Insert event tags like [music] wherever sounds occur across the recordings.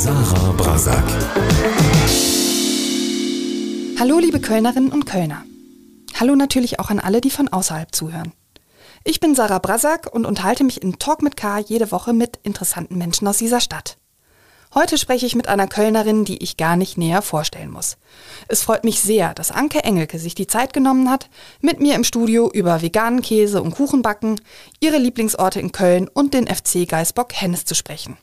Sarah Brasak. Hallo liebe Kölnerinnen und Kölner. Hallo natürlich auch an alle, die von außerhalb zuhören. Ich bin Sarah Brasak und unterhalte mich in Talk mit K jede Woche mit interessanten Menschen aus dieser Stadt. Heute spreche ich mit einer Kölnerin, die ich gar nicht näher vorstellen muss. Es freut mich sehr, dass Anke Engelke sich die Zeit genommen hat, mit mir im Studio über veganen Käse und Kuchenbacken, ihre Lieblingsorte in Köln und den FC Geisbock Hennes zu sprechen.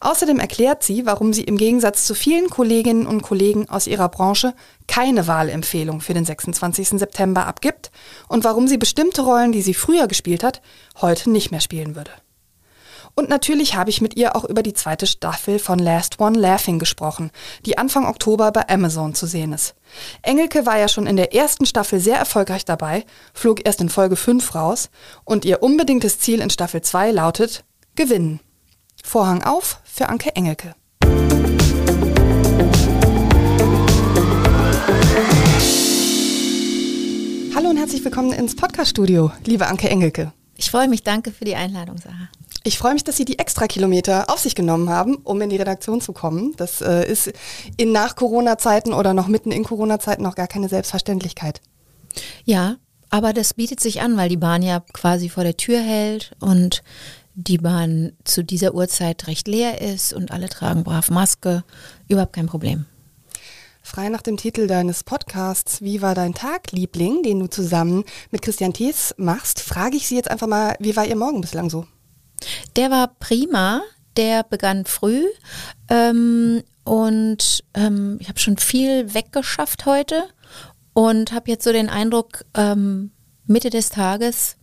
Außerdem erklärt sie, warum sie im Gegensatz zu vielen Kolleginnen und Kollegen aus ihrer Branche keine Wahlempfehlung für den 26. September abgibt und warum sie bestimmte Rollen, die sie früher gespielt hat, heute nicht mehr spielen würde. Und natürlich habe ich mit ihr auch über die zweite Staffel von Last One Laughing gesprochen, die Anfang Oktober bei Amazon zu sehen ist. Engelke war ja schon in der ersten Staffel sehr erfolgreich dabei, flog erst in Folge 5 raus und ihr unbedingtes Ziel in Staffel 2 lautet Gewinnen. Vorhang auf für Anke Engelke. Hallo und herzlich willkommen ins Podcast-Studio, liebe Anke Engelke. Ich freue mich, danke für die Einladung, Sarah. Ich freue mich, dass Sie die Extrakilometer auf sich genommen haben, um in die Redaktion zu kommen. Das äh, ist in Nach-Corona-Zeiten oder noch mitten in Corona-Zeiten noch gar keine Selbstverständlichkeit. Ja, aber das bietet sich an, weil die Bahn ja quasi vor der Tür hält und die Bahn zu dieser Uhrzeit recht leer ist und alle tragen brav Maske. Überhaupt kein Problem. Frei nach dem Titel deines Podcasts Wie war dein Tag, Liebling, den du zusammen mit Christian Thees machst, frage ich Sie jetzt einfach mal, wie war Ihr Morgen bislang so? Der war prima, der begann früh ähm, und ähm, ich habe schon viel weggeschafft heute und habe jetzt so den Eindruck, ähm, Mitte des Tages,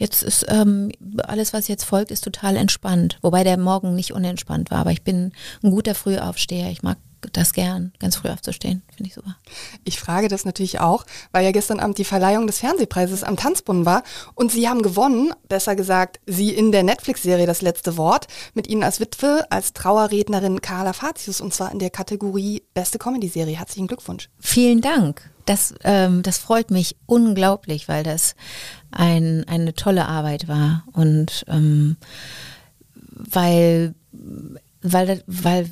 jetzt ist ähm, alles, was jetzt folgt, ist total entspannt. Wobei der Morgen nicht unentspannt war, aber ich bin ein guter Frühaufsteher. Ich mag das gern, ganz früh aufzustehen. Finde ich super. Ich frage das natürlich auch, weil ja gestern Abend die Verleihung des Fernsehpreises am Tanzbrunnen war und Sie haben gewonnen, besser gesagt, Sie in der Netflix-Serie Das letzte Wort, mit Ihnen als Witwe, als Trauerrednerin Carla Fatius und zwar in der Kategorie Beste Comedy-Serie. Herzlichen Glückwunsch. Vielen Dank. Das, ähm, das freut mich unglaublich, weil das ein, eine tolle Arbeit war und ähm, weil weil, weil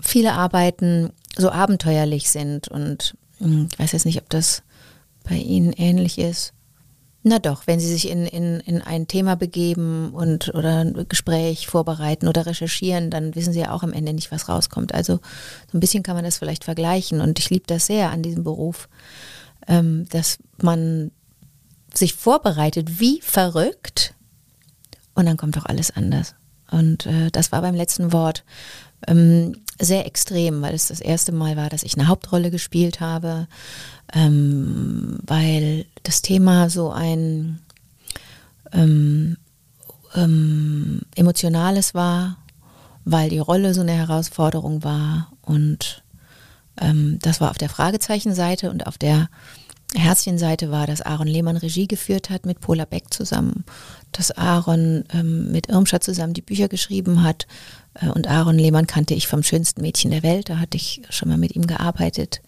viele Arbeiten so abenteuerlich sind und hm, ich weiß jetzt nicht, ob das bei Ihnen ähnlich ist. Na doch, wenn Sie sich in, in, in ein Thema begeben und oder ein Gespräch vorbereiten oder recherchieren, dann wissen Sie ja auch am Ende nicht, was rauskommt. Also so ein bisschen kann man das vielleicht vergleichen und ich liebe das sehr an diesem Beruf, ähm, dass man sich vorbereitet wie verrückt und dann kommt doch alles anders. Und äh, das war beim letzten Wort ähm, sehr extrem, weil es das erste Mal war, dass ich eine Hauptrolle gespielt habe, ähm, weil das Thema so ein ähm, ähm emotionales war, weil die Rolle so eine Herausforderung war und ähm, das war auf der Fragezeichenseite und auf der Herzchenseite war, dass Aaron Lehmann Regie geführt hat mit Paula Beck zusammen, dass Aaron ähm, mit Irmscher zusammen die Bücher geschrieben hat äh, und Aaron Lehmann kannte ich vom schönsten Mädchen der Welt, da hatte ich schon mal mit ihm gearbeitet.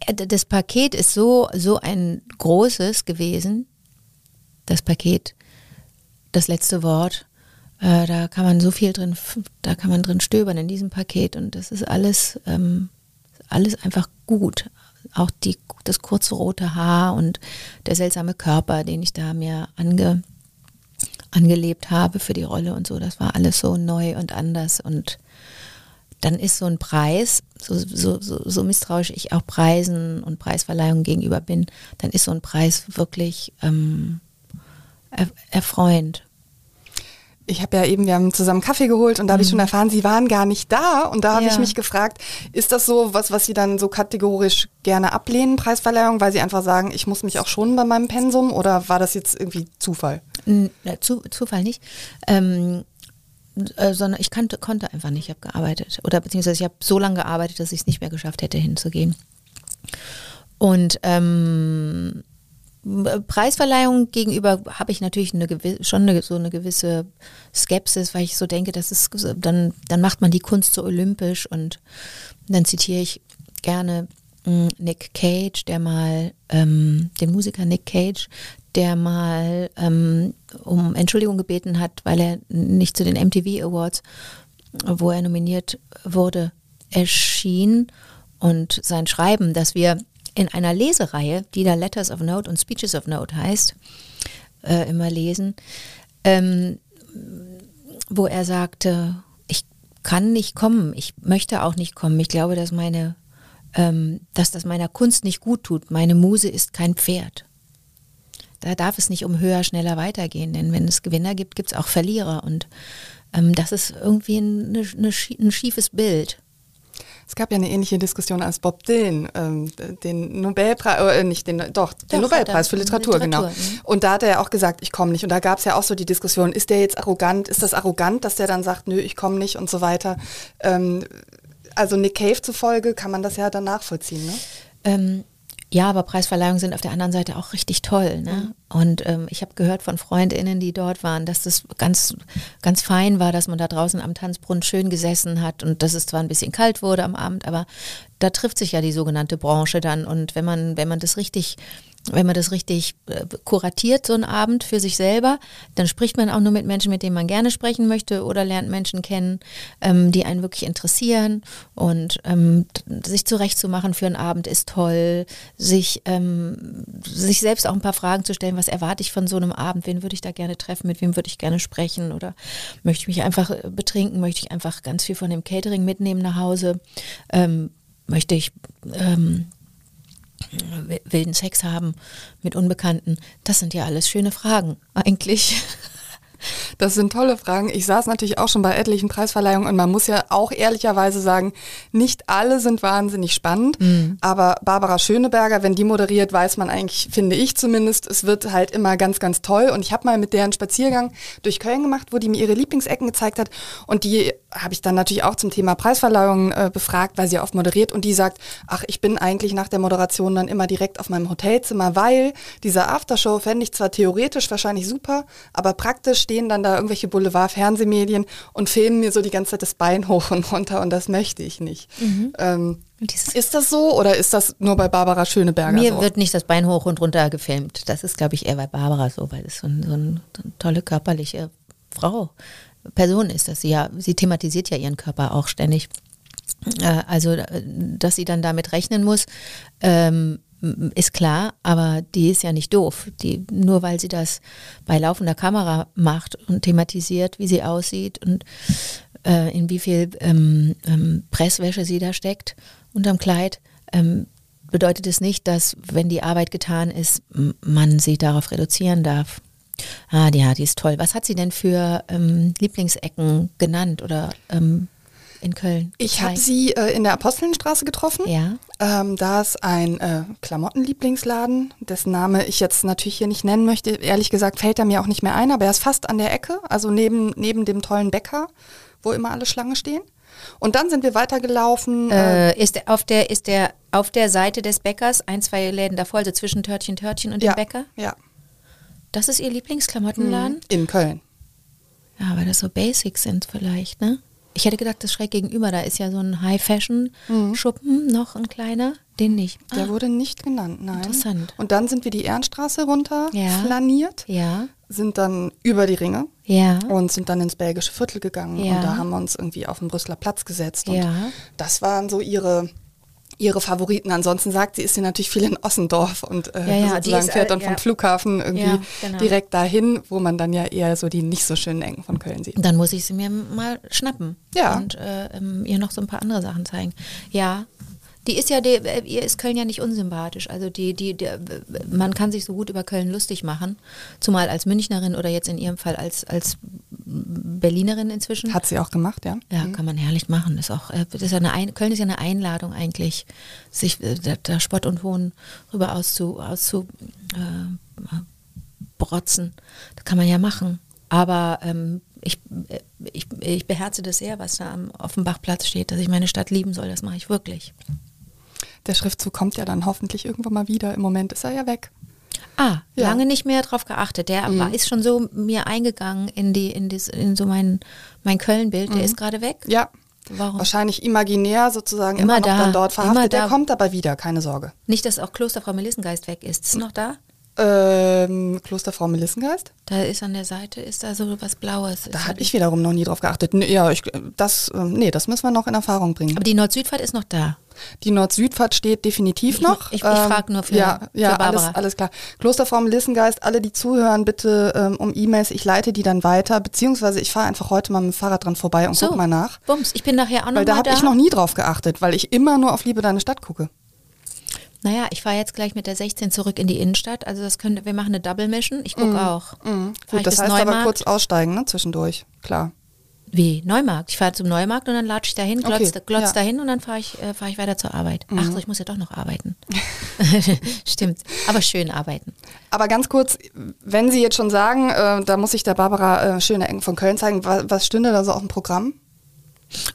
Äh, das Paket ist so, so ein großes gewesen, das Paket, das letzte Wort, äh, da kann man so viel drin, da kann man drin stöbern in diesem Paket und das ist alles, ähm, alles einfach gut auch die, das kurze rote Haar und der seltsame Körper, den ich da mir ange, angelebt habe für die Rolle und so, das war alles so neu und anders. Und dann ist so ein Preis, so, so, so, so misstrauisch ich auch Preisen und Preisverleihungen gegenüber bin, dann ist so ein Preis wirklich ähm, erfreuend ich habe ja eben, wir haben zusammen Kaffee geholt und da habe ich schon mhm. erfahren, Sie waren gar nicht da. Und da habe ja. ich mich gefragt, ist das so was, was Sie dann so kategorisch gerne ablehnen, Preisverleihung, weil Sie einfach sagen, ich muss mich auch schonen bei meinem Pensum oder war das jetzt irgendwie Zufall? Zu, Zufall nicht. Ähm, äh, sondern ich kannte, konnte einfach nicht, ich habe gearbeitet. Oder beziehungsweise ich habe so lange gearbeitet, dass ich es nicht mehr geschafft hätte, hinzugehen. Und ähm, Preisverleihung gegenüber habe ich natürlich eine schon eine, so eine gewisse Skepsis, weil ich so denke, das ist dann dann macht man die Kunst so olympisch und dann zitiere ich gerne hm, Nick Cage, der mal ähm, den Musiker Nick Cage, der mal ähm, um Entschuldigung gebeten hat, weil er nicht zu den MTV Awards wo er nominiert wurde, erschien. Und sein Schreiben, das wir in einer Lesereihe, die da Letters of Note und Speeches of Note heißt, äh, immer lesen, ähm, wo er sagte, ich kann nicht kommen, ich möchte auch nicht kommen. Ich glaube, dass meine, ähm, dass das meiner Kunst nicht gut tut. Meine Muse ist kein Pferd. Da darf es nicht um höher, schneller weitergehen, denn wenn es Gewinner gibt, gibt es auch Verlierer und ähm, das ist irgendwie eine, eine, ein schiefes Bild. Es gab ja eine ähnliche Diskussion als Bob Dylan, ähm, den Nobelpreis, äh, nicht den, doch, doch den Nobelpreis für Literatur, Literatur genau. Mhm. Und da hat er ja auch gesagt, ich komme nicht. Und da gab es ja auch so die Diskussion, ist der jetzt arrogant? Ist das arrogant, dass der dann sagt, nö, ich komme nicht und so weiter? Ähm, also Nick Cave zufolge kann man das ja dann nachvollziehen, ne? Ähm, ja, aber Preisverleihungen sind auf der anderen Seite auch richtig toll. Ne? Mhm. Und ähm, ich habe gehört von Freundinnen, die dort waren, dass das ganz, ganz fein war, dass man da draußen am Tanzbrunnen schön gesessen hat und dass es zwar ein bisschen kalt wurde am Abend, aber da trifft sich ja die sogenannte Branche dann. Und wenn man, wenn man das richtig wenn man das richtig äh, kuratiert, so einen Abend für sich selber, dann spricht man auch nur mit Menschen, mit denen man gerne sprechen möchte oder lernt Menschen kennen, ähm, die einen wirklich interessieren. Und ähm, sich zurechtzumachen für einen Abend ist toll. Sich, ähm, sich selbst auch ein paar Fragen zu stellen, was erwarte ich von so einem Abend, wen würde ich da gerne treffen, mit wem würde ich gerne sprechen? Oder möchte ich mich einfach äh, betrinken, möchte ich einfach ganz viel von dem Catering mitnehmen nach Hause, ähm, möchte ich ähm, wilden Sex haben mit Unbekannten? Das sind ja alles schöne Fragen eigentlich. Das sind tolle Fragen. Ich saß natürlich auch schon bei etlichen Preisverleihungen und man muss ja auch ehrlicherweise sagen, nicht alle sind wahnsinnig spannend, mhm. aber Barbara Schöneberger, wenn die moderiert, weiß man eigentlich, finde ich zumindest, es wird halt immer ganz, ganz toll und ich habe mal mit deren Spaziergang durch Köln gemacht, wo die mir ihre Lieblingsecken gezeigt hat und die habe ich dann natürlich auch zum Thema Preisverleihung äh, befragt, weil sie oft moderiert und die sagt, ach, ich bin eigentlich nach der Moderation dann immer direkt auf meinem Hotelzimmer, weil dieser Aftershow fände ich zwar theoretisch wahrscheinlich super, aber praktisch stehen dann da irgendwelche Boulevard-Fernsehmedien und filmen mir so die ganze Zeit das Bein hoch und runter und das möchte ich nicht. Mhm. Ähm, ist das so oder ist das nur bei Barbara Schöneberger Mir so? wird nicht das Bein hoch und runter gefilmt. Das ist, glaube ich, eher bei Barbara so, weil es so, ein, so, ein, so eine tolle körperliche Frau, Person ist. Dass sie ja, sie thematisiert ja ihren Körper auch ständig. Äh, also, äh, dass sie dann damit rechnen muss, ähm, ist klar, aber die ist ja nicht doof. Die, nur weil sie das bei laufender Kamera macht und thematisiert, wie sie aussieht und äh, in wie viel ähm, ähm, Presswäsche sie da steckt unterm Kleid, ähm, bedeutet es nicht, dass, wenn die Arbeit getan ist, man sie darauf reduzieren darf. Ah, ja, die ist toll. Was hat sie denn für ähm, Lieblingsecken genannt oder ähm, in Köln? Ich habe sie äh, in der Apostelstraße getroffen. Ja. Ähm, da ist ein äh, Klamottenlieblingsladen, dessen Name ich jetzt natürlich hier nicht nennen möchte. Ehrlich gesagt fällt er mir auch nicht mehr ein, aber er ist fast an der Ecke, also neben, neben dem tollen Bäcker, wo immer alle Schlange stehen. Und dann sind wir weitergelaufen. Äh, äh, ist der, auf der ist der auf der Seite des Bäckers ein zwei Läden davor, also zwischen Törtchen Törtchen und ja, dem Bäcker? Ja. Das ist ihr Lieblingsklamottenladen? In Köln. Ja, weil das so Basics sind vielleicht, ne? Ich hätte gedacht, das schräg gegenüber, da ist ja so ein High-Fashion-Schuppen, mhm. noch ein kleiner, den nicht. Der ah. wurde nicht genannt, nein. Interessant. Und dann sind wir die Ehrenstraße runter ja. flaniert, ja. sind dann über die Ringe ja. und sind dann ins belgische Viertel gegangen. Und da haben wir uns irgendwie auf den Brüsseler Platz gesetzt. Und Ja. das waren so ihre ihre Favoriten. Ansonsten sagt sie, ist sie natürlich viel in Ossendorf und äh, Ja, ja, sozusagen fährt äh, dann ja. vom Flughafen irgendwie genau. direkt dahin, wo man dann ja eher so die nicht so schönen Ecken von Köln sieht. Dann muss ich sie mir mal schnappen Ja. und äh, ähm, ihr noch so ein paar andere Sachen zeigen. Ja, die ist ja, die, ihr ist Köln ja nicht unsympathisch. Also die, die, die, man kann sich so gut über Köln lustig machen, zumal als Münchnerin oder jetzt in ihrem Fall als, als Berlinerin inzwischen. Hat sie auch gemacht, ja? Ja, kann man herrlich machen. Ist auch, äh, das ist ja eine Ein Köln ist ja eine Einladung eigentlich, sich äh, da, da Spott und Hohn rüber auszu, auszu äh, brotzen. Das kann man ja machen. Aber ähm, ich, äh, ich, ich beherze das sehr, was da am Offenbachplatz steht, dass ich meine Stadt lieben soll. Das mache ich wirklich. Der Schriftzug kommt ja dann hoffentlich irgendwann mal wieder. Im Moment ist er ja weg. Ah, Ja. lange nicht mehr drauf geachtet. Der Mhm. ist schon so mir eingegangen in die in, das, in so mein mein Köln-Bild. Der ist gerade weg. Ja. Warum? Wahrscheinlich imaginär sozusagen Immer immer, noch da, dann dort verhaftet. Der kommt aber wieder, keine Sorge. Nicht, dass auch Klosterfrau Melissengeist weg ist. Ist noch da? Ähm, Klosterfrau Melissengeist? Da ist an der Seite, ist da so was Blaues. Da habe ich wiederum noch nie drauf geachtet. Nee, ja, ich, das, ähm, nee, das müssen wir noch in Erfahrung bringen. Aber die Nord-Südfahrt ist noch da. Die Nord-Südfahrt steht definitiv Ich- noch. ich- ich frag nur für- ja, ja, für Barbara. Alles, alles klar. Klosterfrau Melissengeist, alle, die zuhören, bitte ähm, um E-Mails. Ich leite die dann weiter, beziehungsweise ich fahre einfach heute mal mit dem Fahrrad dran vorbei und So, guck mal nach. Bums, ich bin nachher auch noch Weil da habe ich noch nie drauf geachtet, weil ich immer nur auf Liebe deine Stadt gucke. Naja, ich fahre jetzt gleich mit der 16 zurück in die Innenstadt. Also das können, wir machen eine Double Mission. Ich gucke auch. Fahr Mhm. Gut, das heißt aber Neumarkt? kurz aussteigen, ne, zwischendurch. Klar. Wie? Neumarkt. Ich fahre zum Neumarkt und dann latsche ich dahin, glotz, Okay, glotz ja. Mhm. dahin und dann fahre ich, äh, fahr ich weiter zur Arbeit. Ach so, ich muss ja doch noch arbeiten. [laughs] [laughs] Stimmt. Aber schön arbeiten. Aber ganz kurz, wenn Sie jetzt schon sagen, äh, da muss ich der Barbara äh, schöne Ecken von Köln zeigen, was, was stünde da so auf dem Programm?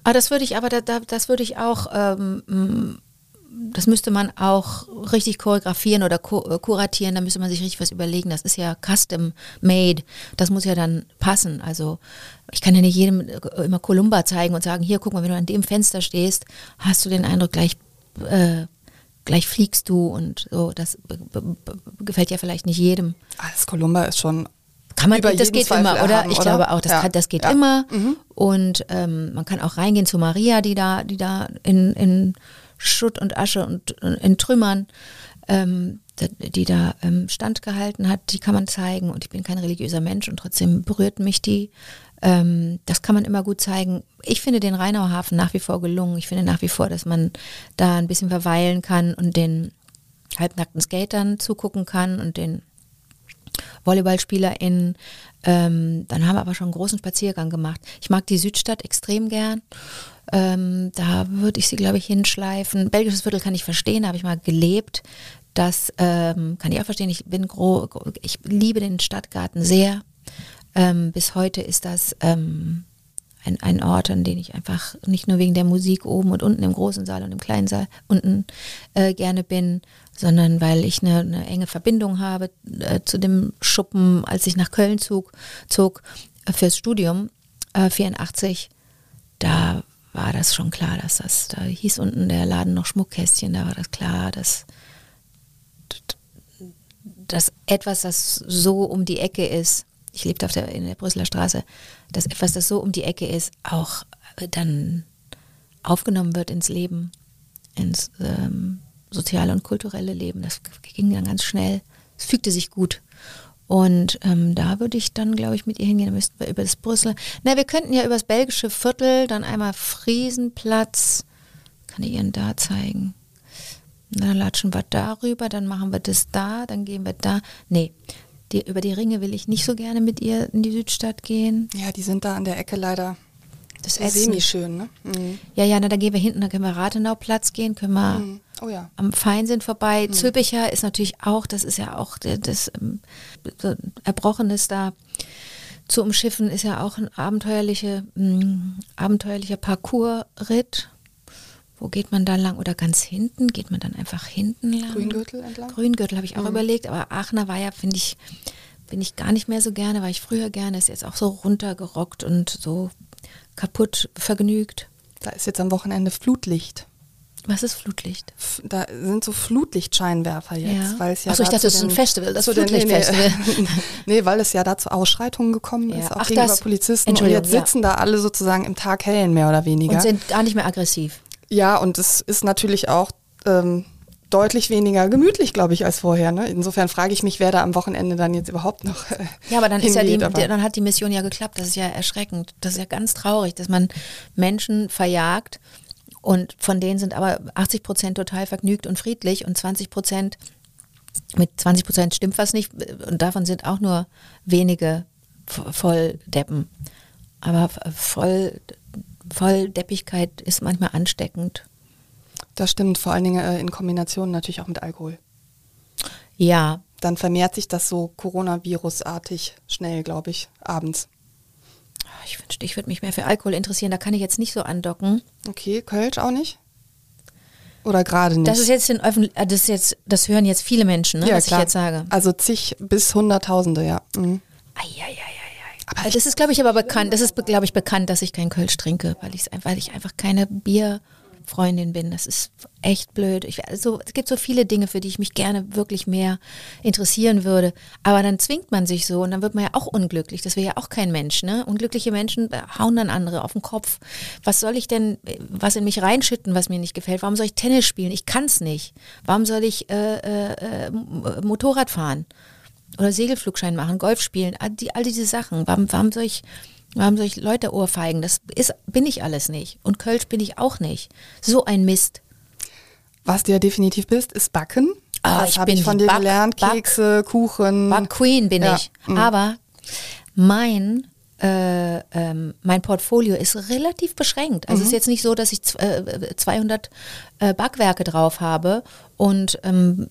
Ah, das würde ich aber, da, da, das würde ich auch, ähm, das müsste man auch richtig choreografieren oder äh, kuratieren, da müsste man sich richtig was überlegen. Das ist ja custom made, das muss ja dann passen. Also ich kann ja nicht jedem äh, immer Columba zeigen und sagen, hier, guck mal, wenn du an dem Fenster stehst, hast du den Eindruck, gleich, äh, gleich fliegst du und so. Das gefällt ja vielleicht nicht jedem. Alles Columba ist schon Kann man, über das jeden geht Zweifel immer, oder? erhaben, Ich oder? glaube auch, das, Ja. kann, das geht Ja. immer. Und ähm, man kann auch reingehen zu Maria, die da, die da in, in Schutt und Asche und in Trümmern, ähm, die- da ähm, Stand gehalten hat, die kann man zeigen. Und ich bin kein religiöser Mensch und trotzdem berührt mich die. Ähm, das kann man immer gut zeigen. Ich finde den Rheinauer Hafen nach wie vor gelungen. Ich finde nach wie vor, dass man da ein bisschen verweilen kann und den halbnackten Skatern zugucken kann und den VolleyballspielerInnen. Ähm, dann haben wir aber schon einen großen Spaziergang gemacht. Ich mag die Südstadt extrem gern. Ähm, da würde ich sie, glaube ich, hinschleifen. Belgisches Viertel kann ich verstehen, da habe ich mal gelebt. Das ähm, kann ich auch verstehen. Ich bin gro ich liebe den Stadtgarten sehr. Ähm, bis heute ist das ähm, ein, ein Ort, an den ich einfach nicht nur wegen der Musik oben und unten im großen Saal und im kleinen Saal unten äh, gerne bin, sondern weil ich eine, eine enge Verbindung habe äh, zu dem Schuppen, als ich nach Köln zog, zog äh, fürs Studium äh, 84. Da war das schon klar, dass das, da hieß unten der Laden noch Schmuckkästchen, da war das klar, dass dass etwas, das so um die Ecke ist, ich lebte auf der, in der Brüsseler Straße, dass etwas, das so um die Ecke ist, auch äh, dann aufgenommen wird ins Leben, ins ähm, soziale und kulturelle Leben. Das ging dann ganz schnell. Es fügte sich gut. Und ähm, da würde ich dann, glaube ich, mit ihr hingehen. Da müssten wir über das Brüssel. Na, wir könnten ja über das belgische Viertel, dann einmal Friesenplatz. Kann ich Ihnen da zeigen? Na, Dann latschen wir darüber, dann machen wir das da, dann gehen wir da. Nee, die, über die Ringe will ich nicht so gerne mit ihr in die Südstadt gehen. Ja, die sind da an der Ecke leider Das so Essen. semi-schön, ne? Mhm. Ja, ja, na, dann gehen wir hinten, dann können wir Rathenauplatz gehen, können wir Mhm. Oh ja. am Feinsinn vorbei. Zülpicher ist natürlich auch, das ist ja auch der- das ähm, Erbrochenes da zu umschiffen, ist ja auch ein abenteuerliche, mh, abenteuerlicher Parcoursritt. Wo geht man da lang? Oder ganz hinten? Geht man dann einfach hinten lang? Grüngürtel entlang? Grüngürtel habe ich auch überlegt, aber Aachener war ja, finde ich, bin ich gar nicht mehr so gerne, war ich früher gerne, ist jetzt auch so runtergerockt und so kaputt vergnügt. Da ist jetzt am Wochenende Flutlicht. Was ist Flutlicht? Da sind so Flutlichtscheinwerfer jetzt, Ja. weil es ja Ach so, ich da dachte, das ist ein Festival, das den- nee, Flutlichtfestival. Nee, [laughs] nee, weil es ja da zu Ausschreitungen gekommen Ja. ist, auch Ach, gegenüber das. Polizisten. Und jetzt ja. sitzen da alle sozusagen im Tag hellen, mehr oder weniger. Und sind gar nicht mehr aggressiv. Ja, und es ist natürlich auch ähm, deutlich weniger gemütlich, glaube ich, als vorher. Ne? Insofern frage ich mich, wer da am Wochenende dann jetzt überhaupt noch äh, Ja, aber dann ist ja die, aber- dann hat die Mission ja geklappt. Das ist ja erschreckend. Das ist ja ganz traurig, dass man Menschen verjagt und von denen sind aber 80 Prozent total vergnügt und friedlich und 20 Prozent mit 20 Prozent stimmt was nicht und davon sind auch nur wenige vo- Volldeppen. Aber voll, Volldeppigkeit ist manchmal ansteckend. Das stimmt, vor allen Dingen äh, in Kombination natürlich auch mit Alkohol. Ja, Dann vermehrt sich das so Coronavirus-artig schnell, glaube ich, abends. Ich wünschte, ich würde mich mehr für Alkohol interessieren. Da kann ich jetzt nicht so andocken. Okay, Kölsch auch nicht? Oder gerade nicht? Das ist jetzt den Öffentlich äh, das ist jetzt, das hören jetzt viele Menschen, ne, ja, was klar. ich jetzt sage. Also zig bis Hunderttausende, ja. Mhm. Eieieiei. Aber das ist, glaube ich, aber bekannt. Das ist, glaube ich, bekannt, dass ich kein Kölsch trinke, weil weil ich einfach keine Bier, Freundin bin. Das ist echt blöd. Ich, also, es gibt so viele Dinge, für die ich mich gerne wirklich mehr interessieren würde. Aber dann zwingt man sich so und dann wird man ja auch unglücklich. Das wäre ja auch kein Mensch. Ne? Unglückliche Menschen hauen dann andere auf den Kopf. Was soll ich denn, was in mich reinschütten, was mir nicht gefällt? Warum soll ich Tennis spielen? Ich kann es nicht. Warum soll ich äh, äh, äh, Motorrad fahren? Oder Segelflugschein machen, Golf spielen, all, die, all diese Sachen. Warum, warum soll ich Warum soll ich Leute ohrfeigen? Das ist, bin ich alles nicht. Und Kölsch bin ich auch nicht. So ein Mist. Was du ja definitiv bist, ist Backen. Ah, das habe ich von dir Back, gelernt. Kekse, Back, Kuchen. Back Queen bin ja. ich. Mhm. Aber mein äh, ähm, mein Portfolio ist relativ beschränkt. Also mhm. es ist jetzt nicht so, dass ich äh, 200 äh, Backwerke drauf habe und ähm,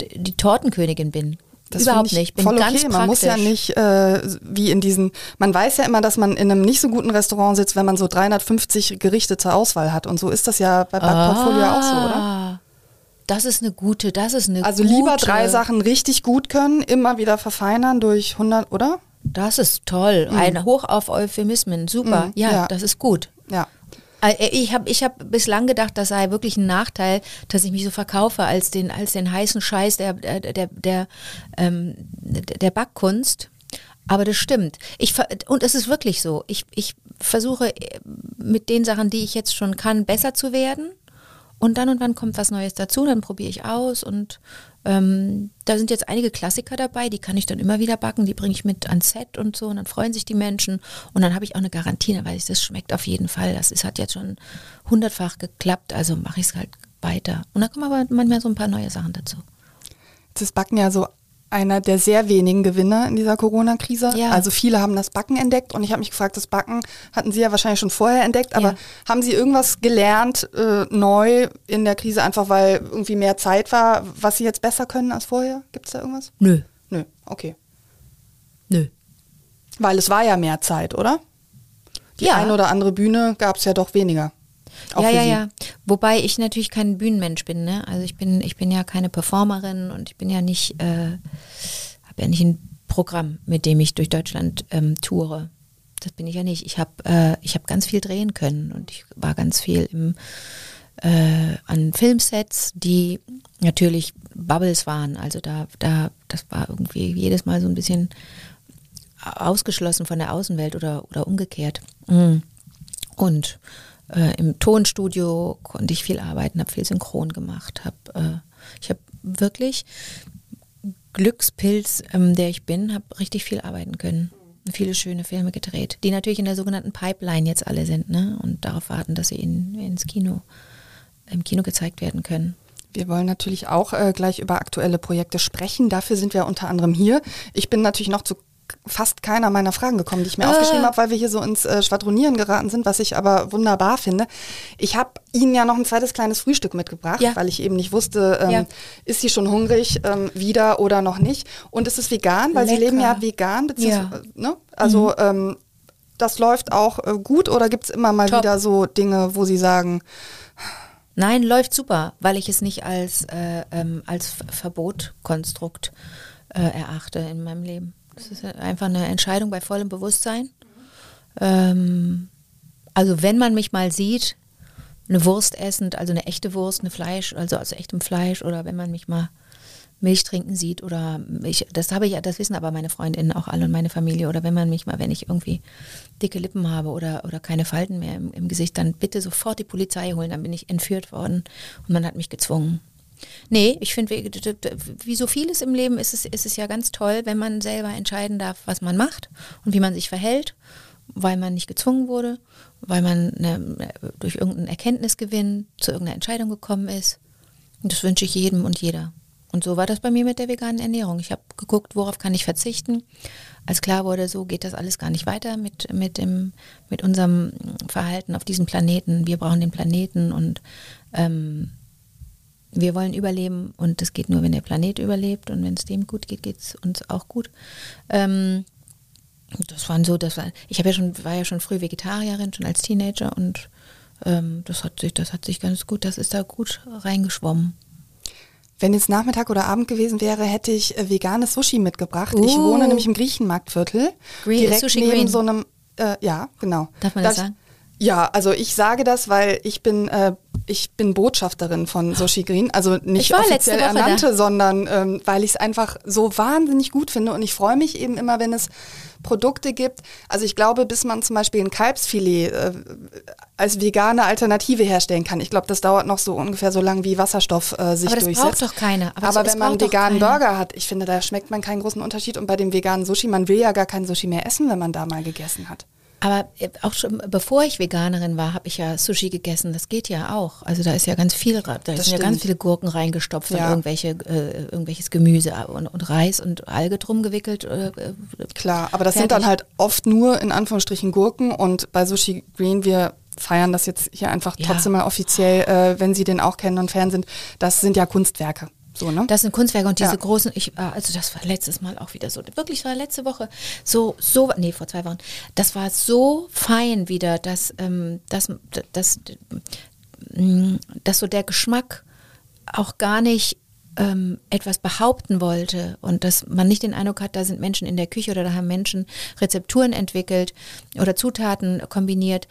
die Tortenkönigin bin. Das Überhaupt nicht. Bin voll okay. Man muss ja nicht äh, wie in diesen. Man weiß ja immer, dass man in einem nicht so guten Restaurant sitzt, wenn man so 350 Gerichte zur Auswahl hat. Und so ist das ja bei Backportfolio ah, auch so, oder? Das ist eine gute, das ist eine Also gute. lieber drei Sachen richtig gut können, immer wieder verfeinern durch 100, oder? Das ist toll. Mhm. Ein Hoch auf Euphemismen. Super. Mhm, ja, ja, das ist gut. Ja. Äh, ich habe ich hab bislang gedacht, das sei wirklich ein Nachteil, dass ich mich so verkaufe als den, als den heißen Scheiß der, der, der, der, ähm, der Backkunst. Aber das stimmt. Ich, und es ist wirklich so. Ich, ich versuche äh, mit den Sachen, die ich jetzt schon kann, besser zu werden. Und dann und wann kommt was Neues dazu, dann probiere ich aus und ähm, da sind jetzt einige Klassiker dabei, die kann ich dann immer wieder backen, die bringe ich mit ans Set und so und dann freuen sich die Menschen und dann habe ich auch eine Garantie, weil ich, das schmeckt auf jeden Fall. Das ist, hat jetzt schon hundertfach geklappt, also mache ich es halt weiter. Und da kommen aber manchmal so ein paar neue Sachen dazu. Das Backen ja so einer der sehr wenigen Gewinner in dieser Corona-Krise. Ja. Also viele haben das Backen entdeckt und ich habe mich gefragt, das Backen hatten Sie ja wahrscheinlich schon vorher entdeckt, aber ja. haben Sie irgendwas gelernt äh, neu in der Krise, einfach weil irgendwie mehr Zeit war, was Sie jetzt besser können als vorher? Gibt es da irgendwas? Nö. Nö, okay. Nö. Weil es war ja mehr Zeit, oder? Die ja. eine oder andere Bühne gab es ja doch weniger. Auch ja, ja, ja. Wobei ich natürlich kein Bühnenmensch bin. Ne? Also ich bin, ich bin ja keine Performerin und ich bin ja nicht, äh, habe ja nicht ein Programm, mit dem ich durch Deutschland ähm, toure. Das bin ich ja nicht. Ich habe äh, ich hab ganz viel drehen können und ich war ganz viel im, äh, an Filmsets, die natürlich Bubbles waren. Also da, da, das war irgendwie jedes Mal so ein bisschen ausgeschlossen von der Außenwelt oder, oder umgekehrt. Mhm. Und äh, Im Tonstudio konnte ich viel arbeiten, habe viel Synchron gemacht. Hab, äh, ich habe wirklich Glückspilz, ähm, der ich bin, habe richtig viel arbeiten können. Viele schöne Filme gedreht, die natürlich in der sogenannten Pipeline jetzt alle sind ne? und darauf warten, dass sie in, ins Kino, im Kino gezeigt werden können. Wir wollen natürlich auch äh, gleich über aktuelle Projekte sprechen. Dafür sind wir unter anderem hier. Ich bin natürlich noch zu fast keiner meiner Fragen gekommen, die ich mir äh. aufgeschrieben habe, weil wir hier so ins äh, Schwadronieren geraten sind, was ich aber wunderbar finde. Ich habe Ihnen ja noch ein zweites kleines Frühstück mitgebracht, ja. weil ich eben nicht wusste, ähm, ja. ist sie schon hungrig ähm, wieder oder noch nicht. Und es ist vegan, weil Lecker. Sie leben ja vegan, beziehungsweise, ja. ne? also mhm. ähm, das läuft auch äh, gut oder gibt es immer mal Top. wieder so Dinge, wo Sie sagen, Nein, läuft super, weil ich es nicht als, äh, ähm, als Verbotkonstrukt äh, erachte in meinem Leben. Das ist einfach eine Entscheidung bei vollem Bewusstsein. Ähm, also wenn man mich mal sieht, eine Wurst essend, also eine echte Wurst, eine Fleisch, also aus echtem Fleisch, oder wenn man mich mal Milch trinken sieht oder ich, das habe ich, das wissen aber meine Freundinnen auch alle und meine Familie oder wenn man mich mal, wenn ich irgendwie dicke Lippen habe oder, oder keine Falten mehr im, im Gesicht, dann bitte sofort die Polizei holen, dann bin ich entführt worden und man hat mich gezwungen. Nee, ich finde, wie so vieles im Leben ist es, ist es ja ganz toll, wenn man selber entscheiden darf, was man macht und wie man sich verhält, weil man nicht gezwungen wurde, weil man eine, durch irgendeinen Erkenntnisgewinn zu irgendeiner Entscheidung gekommen ist. Und das wünsche ich jedem und jeder. Und so war das bei mir mit der veganen Ernährung. Ich habe geguckt, worauf kann ich verzichten. Als klar wurde, so geht das alles gar nicht weiter mit, mit, dem, mit unserem Verhalten auf diesem Planeten. Wir brauchen den Planeten und ähm, wir wollen überleben und das geht nur, wenn der Planet überlebt und wenn es dem gut geht, geht es uns auch gut. Ähm, das waren so, das war, ich habe ja schon, war ja schon früh Vegetarierin, schon als Teenager und ähm, das hat sich, das hat sich ganz gut, das ist da gut reingeschwommen. Wenn jetzt Nachmittag oder Abend gewesen wäre, hätte ich äh, veganes Sushi mitgebracht. Uh. Ich wohne nämlich im Griechenmarktviertel. Green, direkt Sushi neben Green. so einem, äh, ja, genau. Darf man das, das sagen? Ja, also ich sage das, weil ich bin, äh, ich bin Botschafterin von Sushi Green. Also nicht offiziell ernannte, da. sondern ähm, weil ich es einfach so wahnsinnig gut finde. Und ich freue mich eben immer, wenn es Produkte gibt. Also ich glaube, bis man zum Beispiel ein Kalbsfilet äh, als vegane Alternative herstellen kann. Ich glaube, das dauert noch so ungefähr so lange, wie Wasserstoff äh, sich Aber das durchsetzt. braucht doch keine. Aber, Aber wenn man einen veganen Burger hat, ich finde, da schmeckt man keinen großen Unterschied. Und bei dem veganen Sushi, man will ja gar kein Sushi mehr essen, wenn man da mal gegessen hat. Aber äh, auch schon bevor ich Veganerin war, habe ich ja Sushi gegessen. Das geht ja auch. Also da ist ja ganz viel, da das sind stimmt. ja ganz viele Gurken reingestopft ja. und irgendwelche, äh, irgendwelches Gemüse und, und, Reis und Alge drum gewickelt. Äh, äh Klar, aber das fertig. sind dann halt oft nur in Anführungsstrichen Gurken und bei Sushi Green wir feiern das jetzt hier einfach ja. trotzdem mal offiziell, äh, wenn Sie den auch kennen und Fan sind. Das sind ja Kunstwerke. So, ne? Das sind Kunstwerke und diese ja. großen, ich, ah, also das war letztes Mal auch wieder so, wirklich war letzte Woche so, so, nee, vor zwei Wochen, das war so fein wieder, dass, ähm, dass, dass, mm, dass so der Geschmack auch gar nicht ähm, etwas behaupten wollte und dass man nicht den Eindruck hat, da sind Menschen in der Küche oder da haben Menschen Rezepturen entwickelt oder Zutaten kombiniert,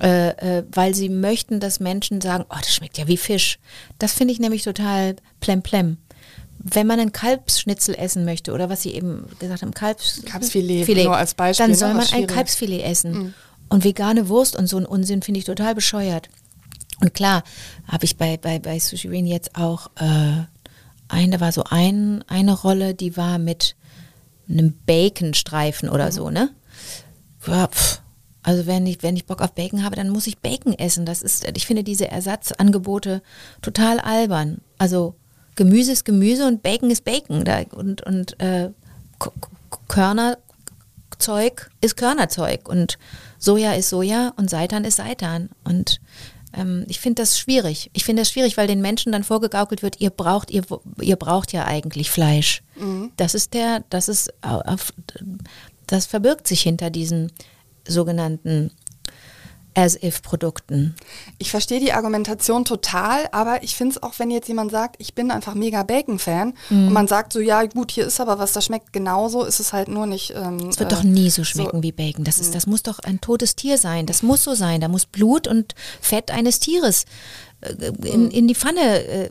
äh, äh, weil sie möchten, dass Menschen sagen, oh, das schmeckt ja wie Fisch. Das finde ich nämlich total plemplem. Wenn man ein Kalbsschnitzel essen möchte oder was Sie eben gesagt haben, Kalbs Kalbsfilet, Filet, nur als Beispiel. Dann ne, soll man ein Kalbsfilet essen. Mhm. Und vegane Wurst und so ein Unsinn finde ich total bescheuert. Und klar, habe ich bei, bei, bei Sushi Rain jetzt auch äh, eine, war so ein, eine Rolle, die war mit einem Baconstreifen oder mhm. so, ne? Ja, pff, also wenn ich, wenn ich Bock auf Bacon habe, dann muss ich Bacon essen. Das ist, ich finde diese Ersatzangebote total albern. Also Gemüse ist Gemüse und Bacon ist Bacon. Da, und und äh, Körnerzeug ist Körnerzeug. Und Soja ist Soja und Seitan ist Seitan. Und ähm, ich finde das schwierig. Ich finde das schwierig, weil den Menschen dann vorgegaukelt wird, ihr braucht, ihr, ihr braucht ja eigentlich Fleisch. Mhm. Das ist der, das ist, das verbirgt sich hinter diesen sogenannten As-if-Produkten. Ich verstehe die Argumentation total, aber ich finde es auch, wenn jetzt jemand sagt, ich bin einfach mega Bacon-Fan mhm. und man sagt so, ja gut, hier ist aber was, das schmeckt genauso, ist es halt nur nicht. Ähm, es wird äh, doch nie so schmecken so, wie Bacon. Das, ist, mhm. das muss doch ein totes Tier sein. Das muss so sein. Da muss Blut und Fett eines Tieres äh, in, mhm. in die Pfanne äh,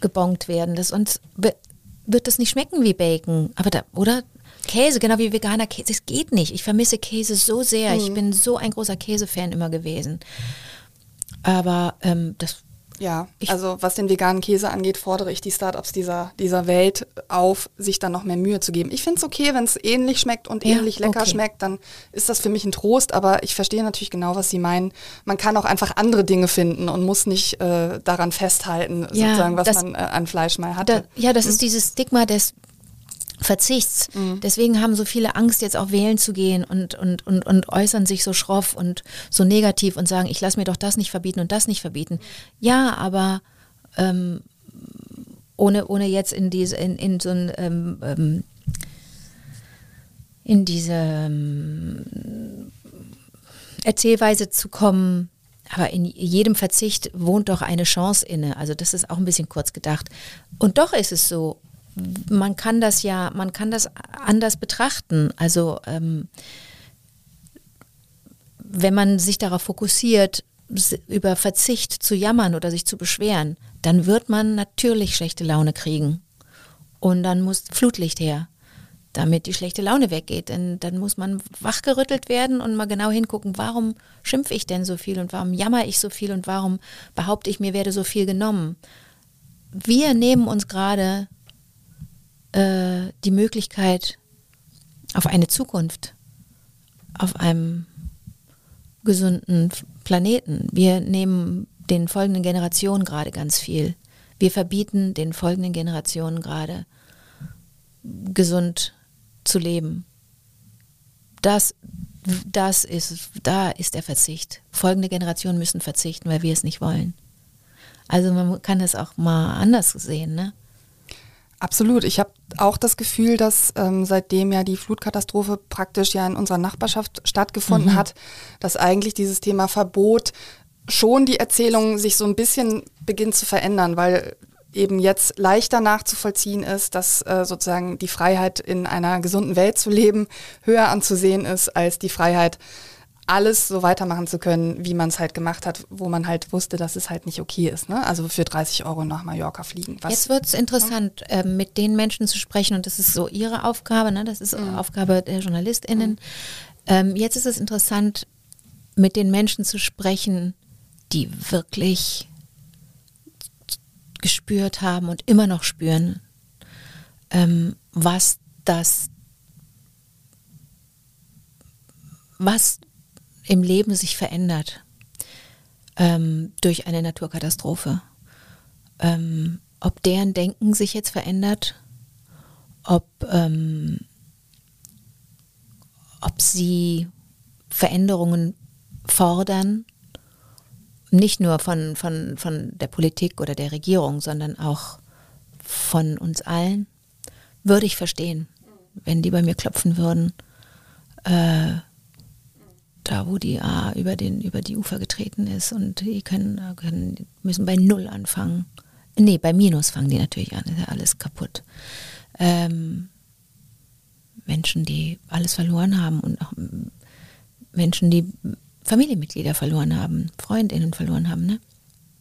gebongt werden. Das, sonst wird das nicht schmecken wie Bacon. Aber da, oder? Käse, genau wie veganer Käse, es geht nicht. Ich vermisse Käse so sehr. Mhm. Ich bin so ein großer Käsefan immer gewesen. Aber ähm, das ja, also was den veganen Käse angeht, fordere ich die Startups dieser, dieser Welt auf, sich dann noch mehr Mühe zu geben. Ich finde es okay, wenn es ähnlich schmeckt und ja, ähnlich lecker okay. schmeckt, dann ist das für mich ein Trost, aber ich verstehe natürlich genau, was Sie meinen. Man kann auch einfach andere Dinge finden und muss nicht äh, daran festhalten, ja, sozusagen, was das, man äh, an Fleisch mal hatte. Da, ja, das mhm. ist dieses Stigma des Verzichts. Mhm. Deswegen haben so viele Angst, jetzt auch wählen zu gehen und, und, und, und äußern sich so schroff und so negativ und sagen, ich lasse mir doch das nicht verbieten und das nicht verbieten. Ja, aber ähm, ohne, ohne jetzt in diese, in, in so ein ähm, ähm, in diese ähm, Erzählweise zu kommen, aber in jedem Verzicht wohnt doch eine Chance inne. Also das ist auch ein bisschen kurz gedacht. Und doch ist es so, man kann das ja, man kann das anders betrachten. Also ähm, wenn man sich darauf fokussiert, über Verzicht zu jammern oder sich zu beschweren, dann wird man natürlich schlechte Laune kriegen. Und dann muss Flutlicht her, damit die schlechte Laune weggeht. Denn dann muss man wachgerüttelt werden und mal genau hingucken, warum schimpfe ich denn so viel und warum jammer ich so viel und warum behaupte ich, mir werde so viel genommen. Wir nehmen uns gerade äh, die Möglichkeit auf eine Zukunft, auf einem gesunden Planeten. Wir nehmen den folgenden Generationen gerade ganz viel. Wir verbieten den folgenden Generationen gerade gesund zu leben. Das, das ist, da ist der Verzicht. Folgende Generationen müssen verzichten, weil wir es nicht wollen. Also man kann es auch mal anders sehen, ne? Absolut. Ich habe auch das Gefühl, dass ähm, seitdem ja die Flutkatastrophe praktisch ja in unserer Nachbarschaft stattgefunden mhm. hat, dass eigentlich dieses Thema Verbot schon die Erzählung sich so ein bisschen beginnt zu verändern, weil eben jetzt leichter nachzuvollziehen ist, dass äh, sozusagen die Freiheit in einer gesunden Welt zu leben höher anzusehen ist als die Freiheit alles so weitermachen zu können, wie man es halt gemacht hat, wo man halt wusste, dass es halt nicht okay ist. Ne? Also für 30 Euro nach Mallorca fliegen. Was Jetzt wird es interessant, äh, mit den Menschen zu sprechen und das ist so ihre Aufgabe, ne? das ist mhm. Aufgabe der JournalistInnen. Mhm. Ähm, jetzt ist es interessant, mit den Menschen zu sprechen, die wirklich gespürt haben und immer noch spüren, ähm, was das, was im Leben sich verändert ähm, durch eine Naturkatastrophe. Ähm, ob deren Denken sich jetzt verändert, ob, ähm, ob sie Veränderungen fordern, nicht nur von, von, von der Politik oder der Regierung, sondern auch von uns allen, würde ich verstehen, wenn die bei mir klopfen würden. Äh, da wo die A über, den, über die Ufer getreten ist und die können, können, müssen bei Null anfangen. Nee, bei Minus fangen die natürlich an, ist ja alles kaputt. Ähm, Menschen, die alles verloren haben und auch Menschen, die Familienmitglieder verloren haben, Freundinnen verloren haben, ne?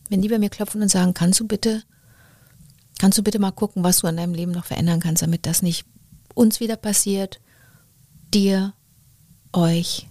Wenn die bei mir klopfen und sagen, kannst du bitte, kannst du bitte mal gucken, was du an deinem Leben noch verändern kannst, damit das nicht uns wieder passiert, dir, euch,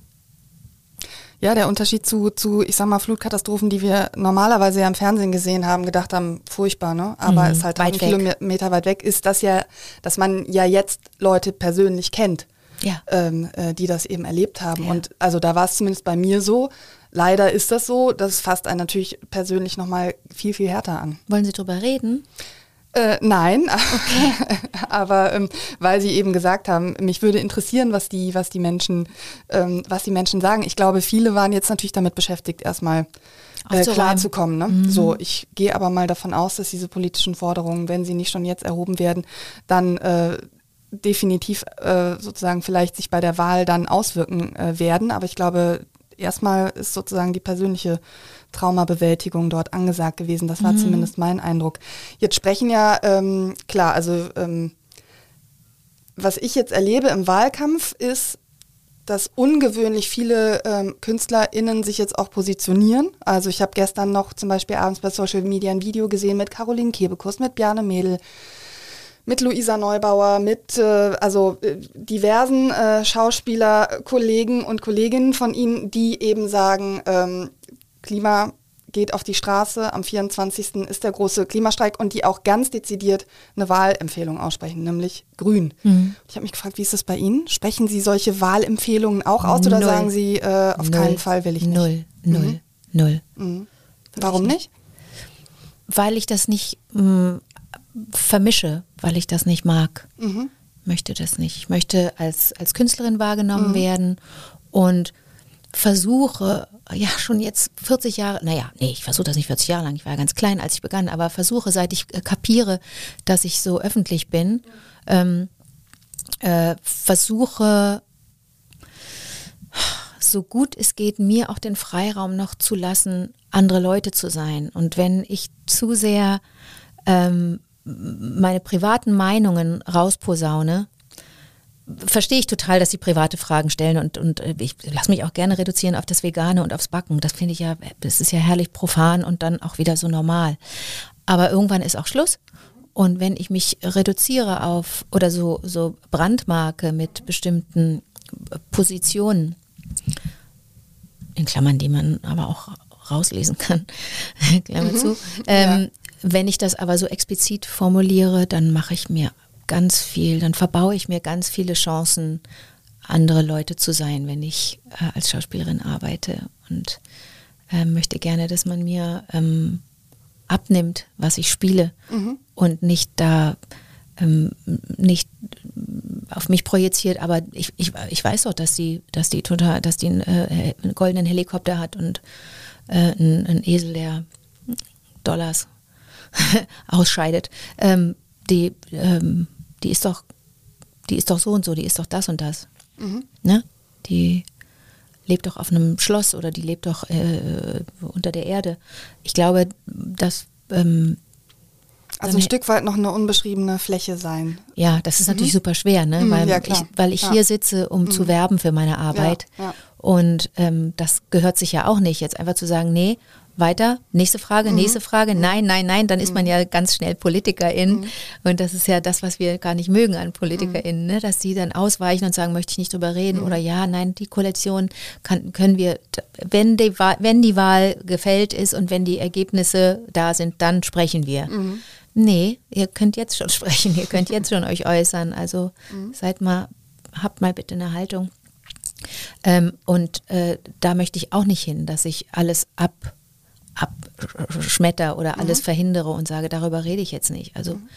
ja, der Unterschied zu, zu, ich sag mal, Flutkatastrophen, die wir normalerweise ja im Fernsehen gesehen haben, gedacht haben, furchtbar, ne? Aber mhm, ist halt einen Kilometer weit weg, ist das ja, dass man ja jetzt Leute persönlich kennt, ja. ähm, äh, die das eben erlebt haben. Ja. Und also da war es zumindest bei mir so. Leider ist das so, das fasst einen natürlich persönlich nochmal viel, viel härter an. Wollen Sie drüber reden? Äh, nein, okay. [laughs] aber ähm, weil Sie eben gesagt haben, mich würde interessieren, was die, was die Menschen, ähm, was die Menschen sagen. Ich glaube, viele waren jetzt natürlich damit beschäftigt, erstmal äh, klar zu kommen. Ne? Mhm. So, ich gehe aber mal davon aus, dass diese politischen Forderungen, wenn sie nicht schon jetzt erhoben werden, dann äh, definitiv äh, sozusagen vielleicht sich bei der Wahl dann auswirken äh, werden. Aber ich glaube, erstmal ist sozusagen die persönliche Traumabewältigung dort angesagt gewesen. Das war mhm. zumindest mein Eindruck. Jetzt sprechen ja, ähm, klar, also ähm, was ich jetzt erlebe im Wahlkampf ist, dass ungewöhnlich viele ähm, KünstlerInnen sich jetzt auch positionieren. Also ich habe gestern noch zum Beispiel abends bei Social Media ein Video gesehen mit Caroline Kebekus, mit Bjarne Mädel, mit Luisa Neubauer, mit äh, also äh, diversen äh, Schauspieler, Kollegen und Kolleginnen von ihnen, die eben sagen, ähm, Klima geht auf die Straße. Am 24. ist der große Klimastreik und die auch ganz dezidiert eine Wahlempfehlung aussprechen, nämlich Grün. Mhm. Ich habe mich gefragt, wie ist das bei Ihnen? Sprechen Sie solche Wahlempfehlungen auch aus Null. oder sagen Sie, äh, auf Null. keinen Fall will ich nicht? Null, null, mhm. null. Mhm. Warum nicht? Weil ich das nicht mh, mm, vermische, weil ich das nicht mag. Mhm. Möchte das nicht. Ich möchte als, als Künstlerin wahrgenommen mhm. werden und versuche, ja schon jetzt 40 Jahre, naja, nee, ich versuche das nicht 40 Jahre lang, ich war ganz klein, als ich begann, aber versuche, seit ich äh, kapiere, dass ich so öffentlich bin, ähm, äh, versuche, so gut es geht, mir auch den Freiraum noch zu lassen, andere Leute zu sein. Und wenn ich zu sehr ähm, meine privaten Meinungen rausposaune, verstehe ich total, dass sie private Fragen stellen und, und äh, ich lasse mich auch gerne reduzieren auf das Vegane und aufs Backen. Das finde ich ja, das ist ja herrlich profan und dann auch wieder so normal. Aber irgendwann ist auch Schluss. Und wenn ich mich reduziere auf oder so, so Brandmarke mit bestimmten Positionen, in Klammern, die man aber auch rauslesen kann, [laughs] Klammer mhm. zu, ähm, ja. wenn ich das aber so explizit formuliere, dann mache ich mir ganz viel, dann verbaue ich mir ganz viele Chancen, andere Leute zu sein, wenn ich äh, als Schauspielerin arbeite und äh, möchte gerne, dass man mir ähm, abnimmt, was ich spiele mhm. und nicht da ähm, nicht auf mich projiziert, aber ich, ich, ich weiß doch, dass die, dass die total, dass die einen, äh, einen goldenen Helikopter hat und äh, einen, einen Esel, der Dollars [laughs] ausscheidet. Ähm, die ähm, die ist doch, die ist doch so und so, die ist doch das und das. Mhm. Ne? Die lebt doch auf einem Schloss oder die lebt doch äh, unter der Erde. Ich glaube, dass ähm, Also ein Stück weit noch eine unbeschriebene Fläche sein. Ja, das ist mhm. natürlich super schwer, ne? Mhm, weil, ja, ich, weil ich ja. hier sitze, um mhm. zu werben für meine Arbeit. Ja, Und ähm, das gehört sich ja auch nicht, jetzt einfach zu sagen, nee, weiter, nächste Frage, mhm. nächste Frage, mhm. nein, nein, nein, dann ist man mhm. ja ganz schnell Politikerin. Mhm. Und das ist ja das, was wir gar nicht mögen an PolitikerInnen, ne? dass die dann ausweichen und sagen, möchte ich nicht drüber reden oder ja, nein, die Koalition kann, können wir, wenn die, wenn die Wahl gefällt ist und wenn die Ergebnisse da sind, dann sprechen wir. Mhm. Nee, ihr könnt jetzt schon [laughs] sprechen, ihr könnt jetzt schon euch äußern. Also mhm. seid mal, habt mal bitte eine Haltung. Ähm, und äh, da möchte ich auch nicht hin, dass ich alles ab abschmetter oder alles mhm. verhindere und sage, darüber rede ich jetzt nicht. Also mhm.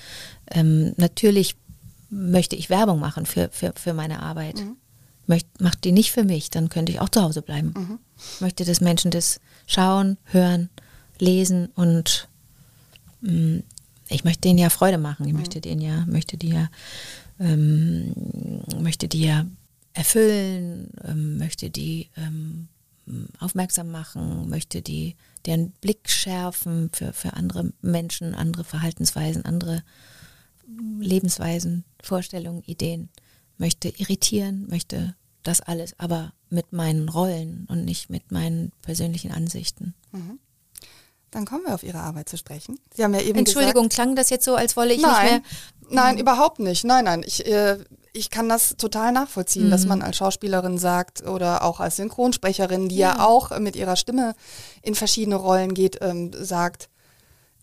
ähm, natürlich möchte ich Werbung machen für, für, für meine Arbeit. Mhm. Möcht, macht die nicht für mich, dann könnte ich auch zu Hause bleiben. Mhm. Ich möchte, dass Menschen das schauen, hören, lesen und mh, mm, ich möchte denen ja Freude machen. Ich mhm. möchte denen ja, möchte die ja, ähm, möchte die ja erfüllen, ähm, möchte die ähm, aufmerksam machen, möchte die deren Blick schärfen für, für andere Menschen, andere Verhaltensweisen, andere Lebensweisen, Vorstellungen, Ideen, möchte irritieren, möchte das alles, aber mit meinen Rollen und nicht mit meinen persönlichen Ansichten. Mhm. Dann kommen wir auf Ihre Arbeit zu sprechen. Sie haben ja eben Entschuldigung, gesagt, klang das jetzt so, als wolle ich nein, nicht mehr? Nein, überhaupt nicht. Nein, nein. Ich, äh, ich kann das total nachvollziehen, mhm. dass man als Schauspielerin sagt oder auch als Synchronsprecherin, die ja, ja auch mit ihrer Stimme in verschiedene Rollen geht, ähm, sagt,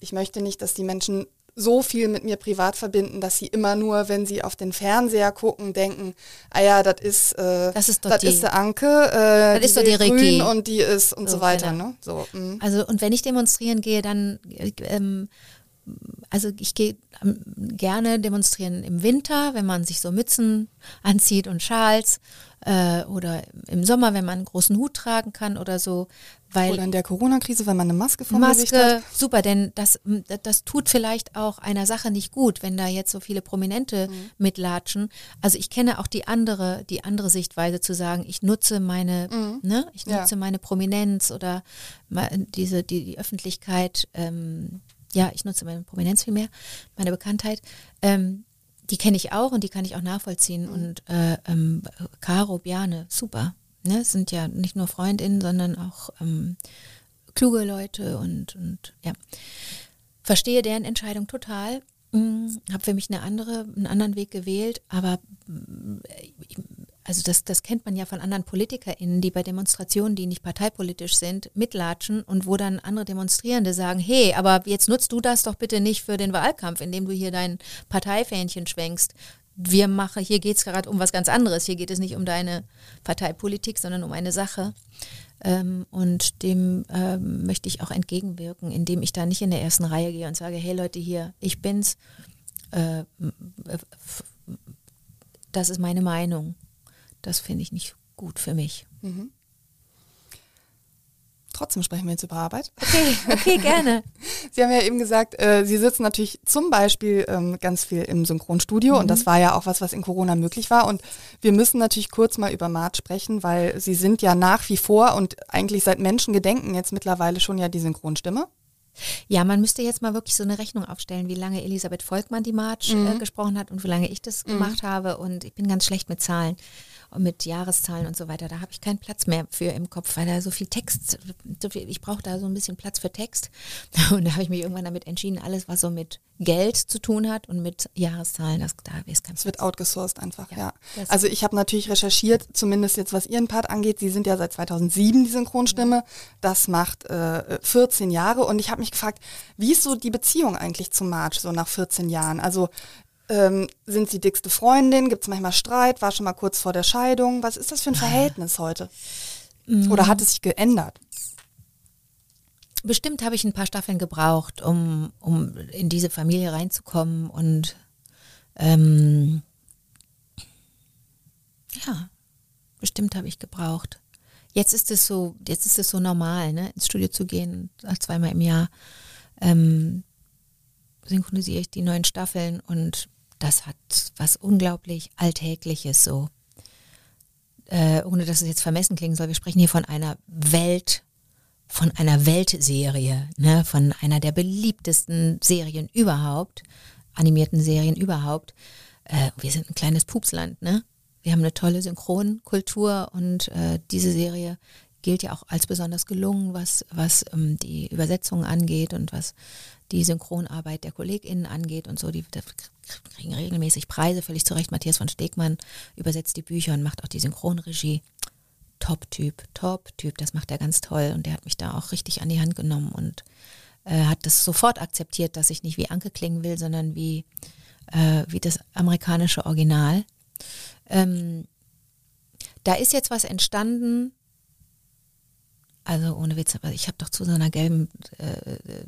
ich möchte nicht, dass die Menschen so viel mit mir privat verbinden, dass sie immer nur, wenn sie auf den Fernseher gucken, denken, ah ja, das ist, äh, das ist, das ist der Anke, äh, das ist doch die Grün und die ist und so, so weiter. Genau. Ne? So, mm. also und wenn ich demonstrieren gehe, dann ähm, also ich gehe ähm, gerne demonstrieren im Winter, wenn man sich so Mützen anzieht und Schals äh, oder im Sommer, wenn man einen großen Hut tragen kann oder so. Weil oder in der Corona-Krise, wenn man eine Maske vom Maske, Gesicht hat. super, denn das, das tut vielleicht auch einer Sache nicht gut, wenn da jetzt so viele Prominente mhm. mitlatschen. Also ich kenne auch die andere, die andere Sichtweise zu sagen, ich nutze meine, mhm. ne, ich nutze ja. meine Prominenz oder diese, die, die Öffentlichkeit ähm, ja, ich nutze meine Prominenz viel mehr, meine Bekanntheit. Ähm, die kenne ich auch und die kann ich auch nachvollziehen. Mhm. Und äh, ähm, Caro, Bjane, super. Ne? Sind ja nicht nur Freundinnen, sondern auch ähm, kluge Leute und, und ja. Verstehe deren Entscheidung total. Mhm, habe für mich eine andere, einen anderen Weg gewählt, aber äh, also das, das kennt man ja von anderen PolitikerInnen, die bei Demonstrationen, die nicht parteipolitisch sind, mitlatschen und wo dann andere Demonstrierende sagen, hey, aber jetzt nutzt du das doch bitte nicht für den Wahlkampf, indem du hier dein Parteifähnchen schwenkst. Wir machen, hier geht es gerade um was ganz anderes. Hier geht es nicht um deine Parteipolitik, sondern um eine Sache. Ähm, und dem ähm, möchte ich auch entgegenwirken, indem ich da nicht in der ersten Reihe gehe und sage, hey Leute, hier, ich bin's. Äh, das ist meine Meinung das finde ich nicht gut für mich. Mhm. Trotzdem sprechen wir jetzt über Arbeit. Okay, okay, gerne. [laughs] Sie haben ja eben gesagt, äh, Sie sitzen natürlich zum Beispiel ähm, ganz viel im Synchronstudio mhm. und das war ja auch was, was in Corona möglich war. Und wir müssen natürlich kurz mal über Mart sprechen, weil Sie sind ja nach wie vor und eigentlich seit Menschengedenken jetzt mittlerweile schon ja die Synchronstimme. Ja, man müsste jetzt mal wirklich so eine Rechnung aufstellen, wie lange Elisabeth Volkmann die March äh, mhm. äh, gesprochen hat und wie lange ich das mhm. gemacht habe. Und ich bin ganz schlecht mit Zahlen mit Jahreszahlen und so weiter. Da habe ich keinen Platz mehr für im Kopf, weil da so viel Text, so viel, ich brauche da so ein bisschen Platz für Text. [laughs] Und da habe ich mich irgendwann damit entschieden, alles, was so mit Geld zu tun hat und mit Jahreszahlen, das, da ist kein Es wird outgesourced einfach, ja. ja. Also ich habe natürlich recherchiert, zumindest jetzt was Ihren Part angeht. Sie sind ja seit 2007 die Synchronstimme. Das macht äh, 14 Jahre und ich habe mich gefragt, wie ist so die Beziehung eigentlich zum March so nach 14 Jahren? Also ähm, sind sie dickste Freundin? Gibt es manchmal Streit? War schon mal kurz vor der Scheidung? Was ist das für ein Verhältnis heute? Mhm. Oder hat es sich geändert? Bestimmt habe ich ein paar Staffeln gebraucht, um, um in diese Familie reinzukommen und ähm, ja, bestimmt habe ich gebraucht. Jetzt ist es so, jetzt ist es so normal, ne, ins Studio zu gehen, zweimal im Jahr. Ähm, synchronisiere ich die neuen Staffeln und das hat was unglaublich Alltägliches so. Äh, ohne dass es jetzt vermessen klingen soll, wir sprechen hier von einer Welt von einer Weltserie, ne, von einer der beliebtesten Serien überhaupt, animierten Serien überhaupt. Äh, wir sind ein kleines Pupsland, ne? Wir haben eine tolle Synchronkultur und äh, diese Serie gilt ja auch als besonders gelungen, was, was ähm, die Übersetzungen angeht und was die Synchronarbeit der KollegInnen angeht und so. Die, die kriegen regelmäßig Preise, völlig zu Recht. Matthias von Stegmann übersetzt die Bücher und macht auch die Synchronregie. Top-Typ, Top-Typ, das macht er ganz toll und der hat mich da auch richtig an die Hand genommen und äh, hat das sofort akzeptiert, dass ich nicht wie Anke klingen will, sondern wie, äh, wie das amerikanische Original. Ähm, da ist jetzt was entstanden, also ohne Witz, aber ich habe doch zu so einer gelben äh,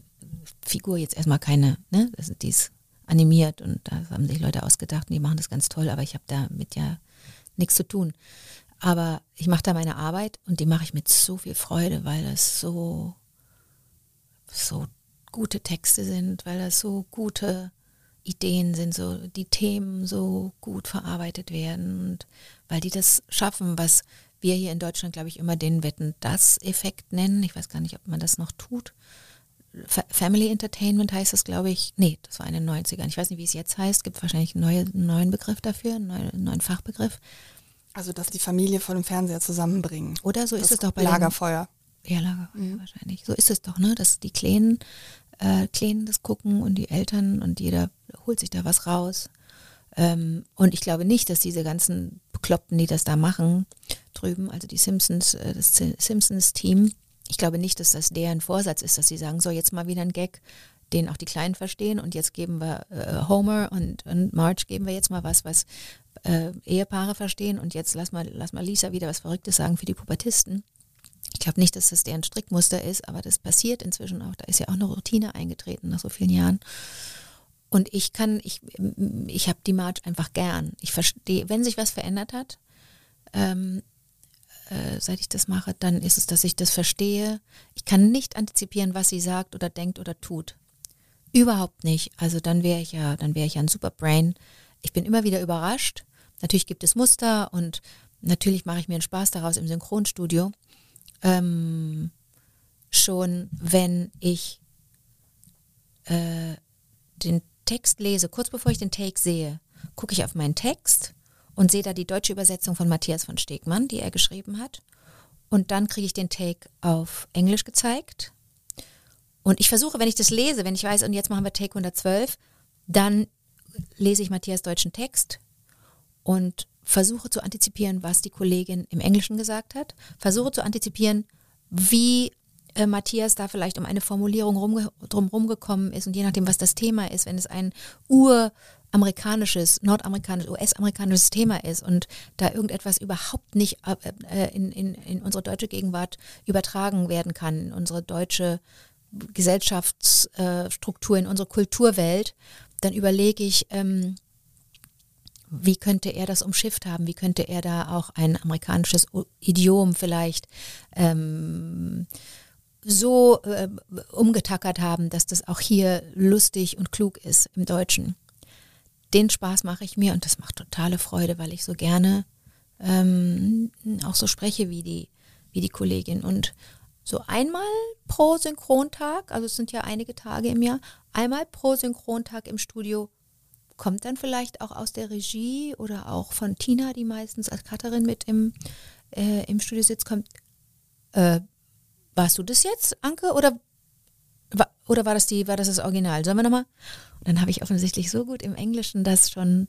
Figur jetzt erstmal keine, ne? die ist animiert und da haben sich Leute ausgedacht und die machen das ganz toll, aber ich habe damit ja nichts zu tun. Aber ich mache da meine Arbeit und die mache ich mit so viel Freude, weil das so, so gute Texte sind, weil das so gute Ideen sind, so die Themen so gut verarbeitet werden und weil die das schaffen, was wir hier in Deutschland, glaube ich, immer den Wetten das Effekt nennen. Ich weiß gar nicht, ob man das noch tut. Family Entertainment heißt das, glaube ich. Nee, das war in den 90ern. Ich weiß nicht, wie es jetzt heißt. Gibt wahrscheinlich einen neuen, einen neuen Begriff dafür, einen neuen, neuen, Fachbegriff. Also, dass die Familie vor dem Fernseher zusammenbringen. Oder so das ist es doch bei Lagerfeuer. Den, ja, Lagerfeuer mhm. wahrscheinlich. So ist es doch, ne? Dass die Kleinen, äh, Kleinen das gucken und die Eltern und jeder holt sich da was raus. Ähm, und ich glaube nicht, dass diese ganzen Bekloppten, die das da machen, drüben, also die Simpsons, äh, das Simpsons-Team, ich glaube nicht, dass das deren Vorsatz ist, dass sie sagen, so jetzt mal wieder ein Gag, den auch die Kleinen verstehen und jetzt geben wir äh, Homer und, und Marge geben wir jetzt mal was, was äh, Ehepaare verstehen und jetzt lass mal, lass mal Lisa wieder was Verrücktes sagen für die Pubertisten. Ich glaube nicht, dass das deren Strickmuster ist, aber das passiert inzwischen auch. Da ist ja auch eine Routine eingetreten nach so vielen Jahren. Und ich kann, ich, ich habe die March einfach gern. Ich verstehe, wenn sich was verändert hat, ähm, äh, seit ich das mache, dann ist es, dass ich das verstehe. Ich kann nicht antizipieren, was sie sagt oder denkt oder tut. Überhaupt nicht. Also dann wäre ich ja, dann wäre ich ja ein Superbrain. Ich bin immer wieder überrascht. Natürlich gibt es Muster und natürlich mache ich mir einen Spaß daraus im Synchronstudio. Ähm, schon wenn ich äh, den Text lese, kurz bevor ich den Take sehe, gucke ich auf meinen Text und sehe da die deutsche Übersetzung von Matthias von Stegmann, die er geschrieben hat. Und dann kriege ich den Take auf Englisch gezeigt. Und ich versuche, wenn ich das lese, wenn ich weiß, und jetzt machen wir Take 112, dann lese ich Matthias deutschen Text und versuche zu antizipieren, was die Kollegin im Englischen gesagt hat, versuche zu antizipieren, wie äh, Matthias da vielleicht um eine Formulierung rum, drumherum gekommen ist und je nachdem, was das Thema ist, wenn es ein uramerikanisches, nordamerikanisches, US-amerikanisches Thema ist und da irgendetwas überhaupt nicht äh, äh, in, in, in unsere deutsche Gegenwart übertragen werden kann, in unsere deutsche Gesellschaftsstruktur, in unsere Kulturwelt, dann überlege ich, ähm, wie könnte er das umschifft haben? Wie könnte er da auch ein amerikanisches Idiom vielleicht ähm, so äh, umgetackert haben, dass das auch hier lustig und klug ist im Deutschen. Den Spaß mache ich mir und das macht totale Freude, weil ich so gerne ähm, auch so spreche wie die, wie die Kollegin. Und so einmal pro Synchrontag, also es sind ja einige Tage im Jahr, einmal pro Synchrontag im Studio kommt dann vielleicht auch aus der Regie oder auch von Tina, die meistens als Cutterin mit im, äh, im Studio sitzt, kommt, äh, warst du das jetzt, Anke, oder, oder war das die, war das das Original? Sollen wir nochmal? Und dann habe ich offensichtlich so gut im Englischen das schon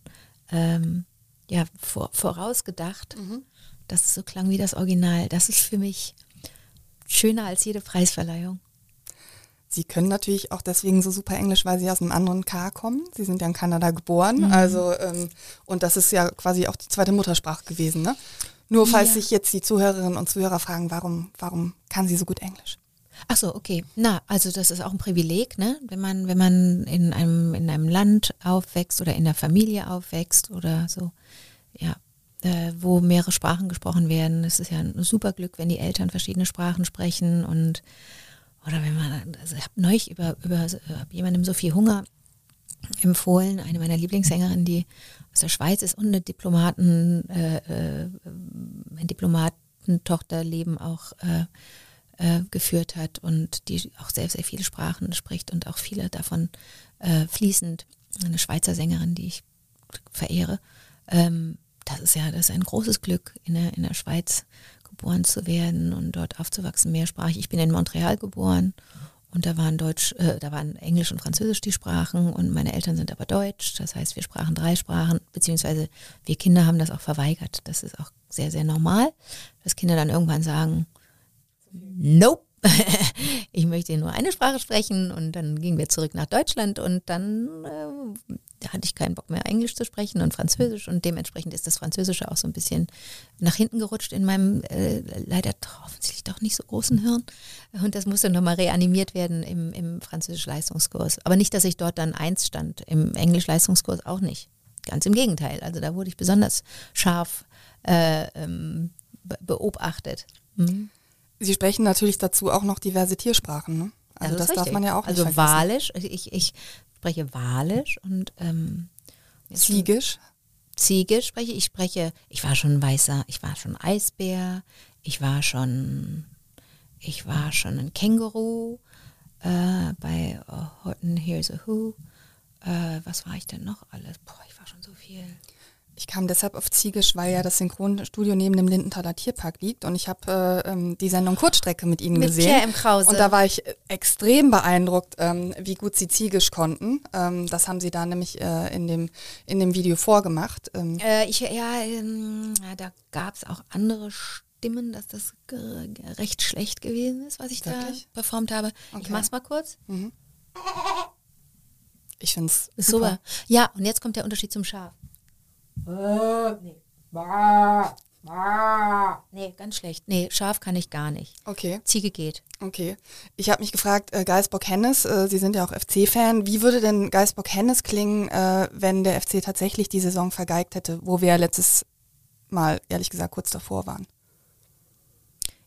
ähm, ja, vor, vorausgedacht, mhm. dass es so klang wie das Original. Das ist für mich schöner als jede Preisverleihung. Sie können natürlich auch deswegen so super Englisch, weil Sie aus einem anderen K kommen. Sie sind ja in Kanada geboren, mhm. also ähm, und das ist ja quasi auch die zweite Muttersprache gewesen, ne? Nur falls ja. sich jetzt die Zuhörerinnen und Zuhörer fragen, warum, warum kann sie so gut Englisch? Ach so, okay. Na, also das ist auch ein Privileg, ne? Wenn man, wenn man in einem, in einem Land aufwächst oder in der Familie aufwächst oder so, ja, äh, wo mehrere Sprachen gesprochen werden. Es ist ja ein super Glück, wenn die Eltern verschiedene Sprachen sprechen und oder wenn man, also ich habe neulich über, über jemandem so viel Hunger empfohlen, eine meiner Lieblingssängerinnen, die aus der Schweiz ist und eine Diplomaten, äh, äh, ein Diplomatentochter leben auch äh, äh, geführt hat und die auch sehr, sehr viele Sprachen spricht und auch viele davon äh, fließend. Eine Schweizer Sängerin, die ich verehre. Ähm, das ist ja das ist ein großes Glück, in der, in der Schweiz geboren zu werden und dort aufzuwachsen, mehrsprachig. Ich bin in Montreal geboren und da waren Deutsch, äh, da waren Englisch und Französisch die Sprachen und meine Eltern sind aber Deutsch. Das heißt, wir sprachen drei Sprachen, beziehungsweise wir Kinder haben das auch verweigert. Das ist auch sehr, sehr normal, dass Kinder dann irgendwann sagen, nope. [laughs] ich möchte nur eine Sprache sprechen und dann gingen wir zurück nach Deutschland und dann äh, hatte ich keinen Bock mehr Englisch zu sprechen und Französisch und dementsprechend ist das Französische auch so ein bisschen nach hinten gerutscht in meinem äh, leider offensichtlich doch nicht so großen Hirn und das musste nochmal reanimiert werden im, im Französisch-Leistungskurs. Aber nicht, dass ich dort dann eins stand, im Englisch-Leistungskurs auch nicht. Ganz im Gegenteil, also da wurde ich besonders scharf äh, ähm, beobachtet. Mhm. Sie sprechen natürlich dazu auch noch diverse Tiersprachen. Ne? Also das, das darf man ja auch nicht Also. Walisch, ich, ich spreche Walisch und ähm, Ziegisch. Ziegisch spreche ich. spreche, ich war schon weißer, ich war schon Eisbär, ich war schon, ich war schon ein Känguru äh, bei uh, Horton Here's a Who. Äh, was war ich denn noch alles? Boah, ich war schon so viel. Ich kam deshalb auf Ziegisch, weil ja das Synchronstudio neben dem Lindenthaler Tierpark liegt und ich habe äh, ähm, die Sendung Kurzstrecke mit ihnen mit gesehen. Pierre im Krause. Und da war ich extrem beeindruckt, ähm, wie gut sie Ziegisch konnten. Ähm, das haben sie da nämlich äh, in, dem, in dem Video vorgemacht. Ähm. Äh, ich, ja, ähm, ja, da gab es auch andere Stimmen, dass das recht schlecht gewesen ist, was ich Wirklich? da performt habe. Okay. Ich mach's mal kurz. Mhm. Ich finde es super. super. Ja, und jetzt kommt der Unterschied zum Schaf. Äh, nee. Nee, ganz schlecht. Nee, scharf kann ich gar nicht. Okay. Ziege geht. Okay. Ich habe mich gefragt, äh, Geisbock Hennes, äh, Sie sind ja auch FC-Fan, wie würde denn Geisbock Hennes klingen, äh, wenn der FC tatsächlich die Saison vergeigt hätte, wo wir ja letztes Mal, ehrlich gesagt, kurz davor waren?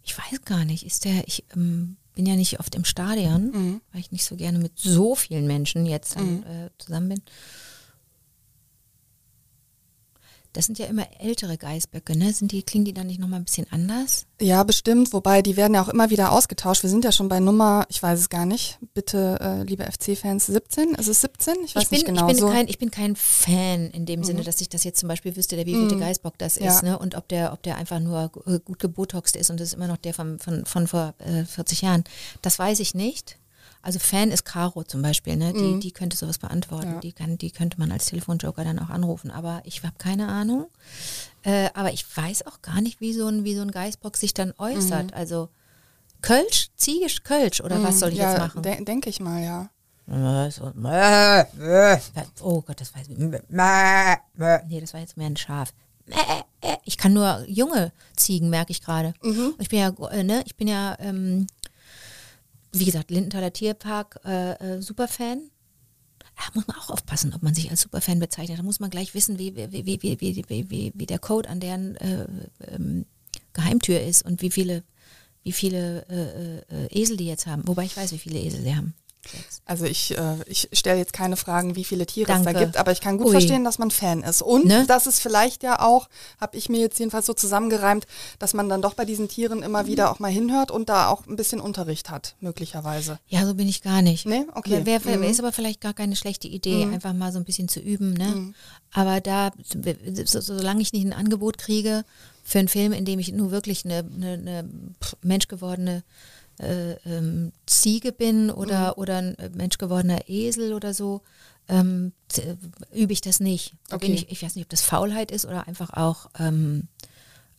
Ich weiß gar nicht. Ist der, ich ähm, bin ja nicht oft im Stadion, mhm. weil ich nicht so gerne mit so vielen Menschen jetzt dann, mhm. Äh, zusammen bin. Das sind ja immer ältere Geißböcke, ne? Sind die, klingen die dann nicht nochmal ein bisschen anders? Ja, bestimmt, wobei die werden ja auch immer wieder ausgetauscht. Wir sind ja schon bei Nummer, ich weiß es gar nicht, bitte, äh, liebe FC-Fans, 17? Ist es 17? Ich weiß ich bin, nicht genau. Ich bin, so. kein, ich bin kein Fan in dem mhm. Sinne, dass ich das jetzt zum Beispiel wüsste, der wievielte mhm. Geißbock das ja. ist, ne? Und ob der, ob der einfach nur gut gebotoxt ist und das ist immer noch der von, von, von vor äh, 40 Jahren. Das weiß ich nicht. Also Fan ist Caro zum Beispiel, ne? Die, mhm. die könnte sowas beantworten. Ja. Die, kann, die könnte man als Telefonjoker dann auch anrufen. Aber ich habe keine Ahnung. Äh, aber ich weiß auch gar nicht, wie so ein, wie so ein Geißbock sich dann äußert. Mhm. Also Kölsch, Ziegisch Kölsch oder mhm. was soll ich ja, jetzt machen? De denke ich mal, ja. Oh Gott, das war jetzt. Nee, das war jetzt mehr ein Schaf. Ich kann nur junge Ziegen, merke ich gerade. Mhm. Ich bin ja, äh, ne, ich bin ja ähm, wie gesagt, Lindenthaler Tierpark, äh, äh, Superfan. Da muss man auch aufpassen, ob man sich als Superfan bezeichnet. Da muss man gleich wissen, wie, wie, wie, wie, wie, wie, wie der Code an deren äh, ähm, Geheimtür ist und wie viele, wie viele äh, äh, Esel die jetzt haben. Wobei ich weiß, wie viele Esel sie haben. Also ich, äh, ich stelle jetzt keine Fragen, wie viele Tiere Danke. es da gibt, aber ich kann gut Ui. verstehen, dass man Fan ist. Und ne? das ist vielleicht ja auch, habe ich mir jetzt jedenfalls so zusammengereimt, dass man dann doch bei diesen Tieren immer mhm. wieder auch mal hinhört und da auch ein bisschen Unterricht hat, möglicherweise. Ja, so bin ich gar nicht. Nee, okay. Wer, wer, mhm. Ist aber vielleicht gar keine schlechte Idee, mhm. einfach mal so ein bisschen zu üben. Ne? Mhm. Aber da, so, solange ich nicht ein Angebot kriege für einen Film, in dem ich nur wirklich eine, eine, eine menschgewordene äh, ähm, Ziege bin oder, mhm. oder ein Mensch gewordener Esel oder so, ähm, übe ich das nicht. Okay. Ich, ich, weiß nicht, ob das Faulheit ist oder einfach auch ähm,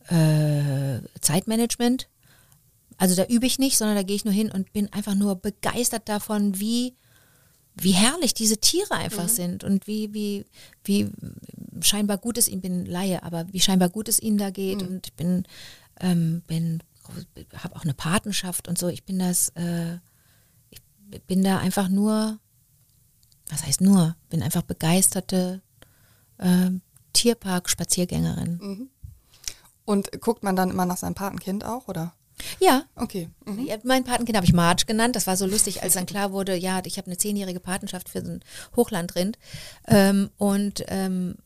äh, Zeitmanagement. Also da übe ich nicht, sondern da gehe ich nur hin und bin einfach nur begeistert davon, wie, wie herrlich diese Tiere einfach mhm. sind und wie, wie, wie scheinbar gut es ihnen, bin Laie, aber wie scheinbar gut es ihnen da geht mhm. und ich bin, ähm, bin habe auch eine Patenschaft und so. Ich bin das, äh, ich bin da einfach nur, was heißt nur, bin einfach begeisterte äh, Tierpark-Spaziergängerin. Mhm. Und guckt man dann immer nach seinem Patenkind auch, oder? Ja. Okay. Mhm. Ja, mein Patenkind habe ich Marge genannt. Das war so lustig, als dann klar wurde, ja, ich habe eine zehnjährige Patenschaft für so ein Hochlandrind. Ähm, und ähm,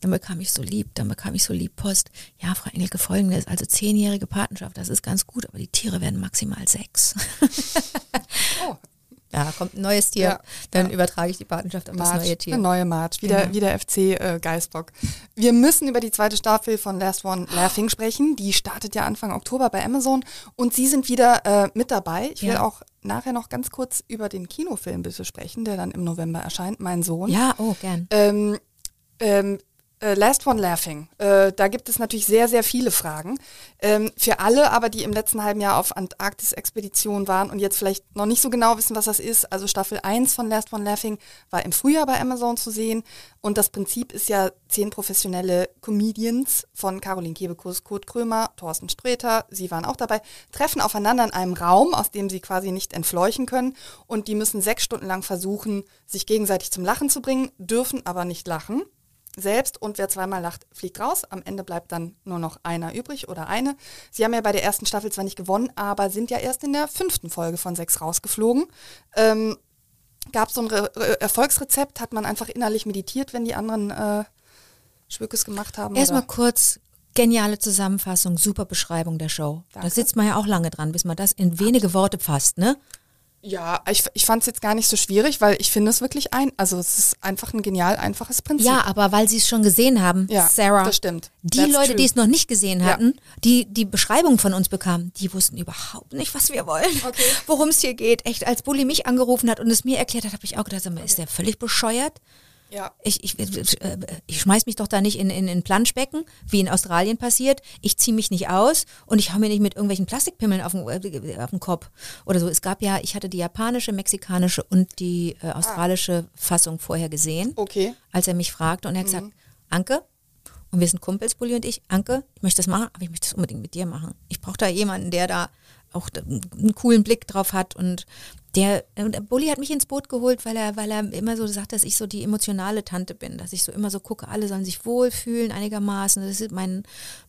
dann bekam ich so lieb, dann bekam ich so lieb Post. Ja, Frau Engelke, folgendes, also zehnjährige Patenschaft, das ist ganz gut, aber die Tiere werden maximal sechs. [laughs] oh. Ja, kommt ein neues Tier, ja, dann ja. übertrage ich die Patenschaft auf March, das neue Tier. Eine neue March, wieder, genau. wieder FC äh, Geisbock. Wir müssen über die zweite Staffel von Last One Laughing sprechen. Die startet ja Anfang Oktober bei Amazon und Sie sind wieder äh, mit dabei. Ich will ja. auch nachher noch ganz kurz über den Kinofilm bitte sprechen, der dann im November erscheint, mein Sohn. Ja, oh, gern. Ähm, ähm, äh, Last One Laughing. Äh, da gibt es natürlich sehr, sehr viele Fragen. Ähm, für alle aber, die im letzten halben Jahr auf Antarktis-Expedition waren und jetzt vielleicht noch nicht so genau wissen, was das ist. Also Staffel 1 von Last One Laughing war im Frühjahr bei Amazon zu sehen. Und das Prinzip ist ja zehn professionelle Comedians von Caroline Kebekus, Kurt Krömer, Thorsten Sträter, sie waren auch dabei, treffen aufeinander in einem Raum, aus dem sie quasi nicht entfleuchen können. Und die müssen sechs Stunden lang versuchen, sich gegenseitig zum Lachen zu bringen, dürfen aber nicht lachen selbst und wer zweimal lacht, fliegt raus. Am Ende bleibt dann nur noch einer übrig oder eine. Sie haben ja bei der ersten Staffel zwar nicht gewonnen, aber sind ja erst in der fünften Folge von sechs rausgeflogen. Ähm, Gab es so ein Re Re Erfolgsrezept? Hat man einfach innerlich meditiert, wenn die anderen äh, Schwückes gemacht haben? Erstmal kurz geniale Zusammenfassung, super Beschreibung der Show. Danke. Da sitzt man ja auch lange dran, bis man das in wenige Worte fasst, ne? Ja, ich, ich fand es jetzt gar nicht so schwierig, weil ich finde es wirklich ein, also es ist einfach ein genial einfaches Prinzip. Ja, aber weil sie es schon gesehen haben, ja, Sarah. Das stimmt. Die That's Leute, true. die es noch nicht gesehen hatten, ja. die die Beschreibung von uns bekamen, die wussten überhaupt nicht, was wir wollen, okay. [laughs] worum es hier geht. Echt, als Bully mich angerufen hat und es mir erklärt hat, habe ich auch gedacht, ist der völlig bescheuert? Ja. Ich, ich, äh, ich schmeiß mich doch da nicht in, in, in Planschbecken, wie in Australien passiert. Ich ziehe mich nicht aus und ich hau mir nicht mit irgendwelchen Plastikpimmeln auf den, äh, auf den Kopf oder so. Es gab ja, ich hatte die japanische, mexikanische und die äh, australische ah. Fassung vorher gesehen. Okay. Als er mich fragte und er hat mhm. gesagt, Anke, und wir sind Kumpels, Bulli und ich, Anke, ich möchte das machen, aber ich möchte das unbedingt mit dir machen. Ich brauche da jemanden, der da auch einen coolen Blick drauf hat und der, der Bulli hat mich ins Boot geholt, weil er, weil er immer so sagt, dass ich so die emotionale Tante bin, dass ich so immer so gucke, alle sollen sich wohlfühlen einigermaßen. Das ist mein,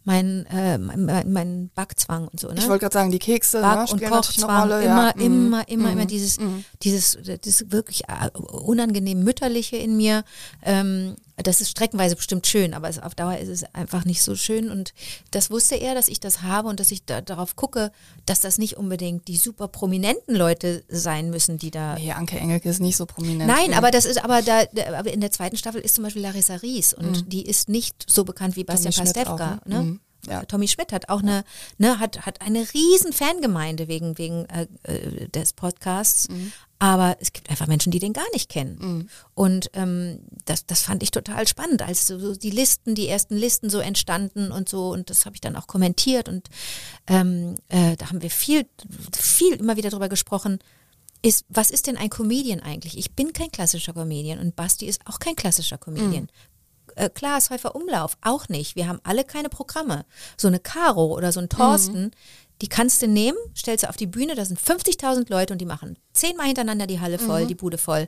mein, äh, mein, mein Backzwang und so. Ne? Ich wollte gerade sagen, die Kekse Back- ne, und Kochzwang, immer, ja. immer, mhm. immer, immer mhm. dieses, mhm. dieses, dieses wirklich äh, unangenehm mütterliche in mir. Ähm, das ist streckenweise bestimmt schön, aber auf Dauer ist es einfach nicht so schön. Und das wusste er, dass ich das habe und dass ich da, darauf gucke, dass das nicht unbedingt die super prominenten Leute sein müssen, die da. Nee, Anke Engelke ist nicht so prominent. Nein, aber das ist, aber da, aber in der zweiten Staffel ist zum Beispiel Larissa Ries und mhm. die ist nicht so bekannt wie Bastian Pastewka. Ne? Mhm. Ja. Tommy Schmidt hat auch eine, ne, hat, hat eine riesen Fangemeinde wegen, wegen äh, äh des Podcasts. Mhm. Aber es gibt einfach Menschen, die den gar nicht kennen. Mhm. Und ähm, das, das fand ich total spannend, als so die Listen, die ersten Listen so entstanden und so. Und das habe ich dann auch kommentiert. Und ähm, äh, da haben wir viel, viel immer wieder drüber gesprochen. Ist, was ist denn ein Comedian eigentlich? Ich bin kein klassischer Comedian und Basti ist auch kein klassischer Comedian. Mhm. Äh, Klaas Häufer Umlauf auch nicht. Wir haben alle keine Programme. So eine Caro oder so ein Thorsten, mhm. Die kannst du nehmen, stellst du auf die Bühne, da sind 50.000 Leute und die machen zehnmal hintereinander die Halle voll, mhm. die Bude voll,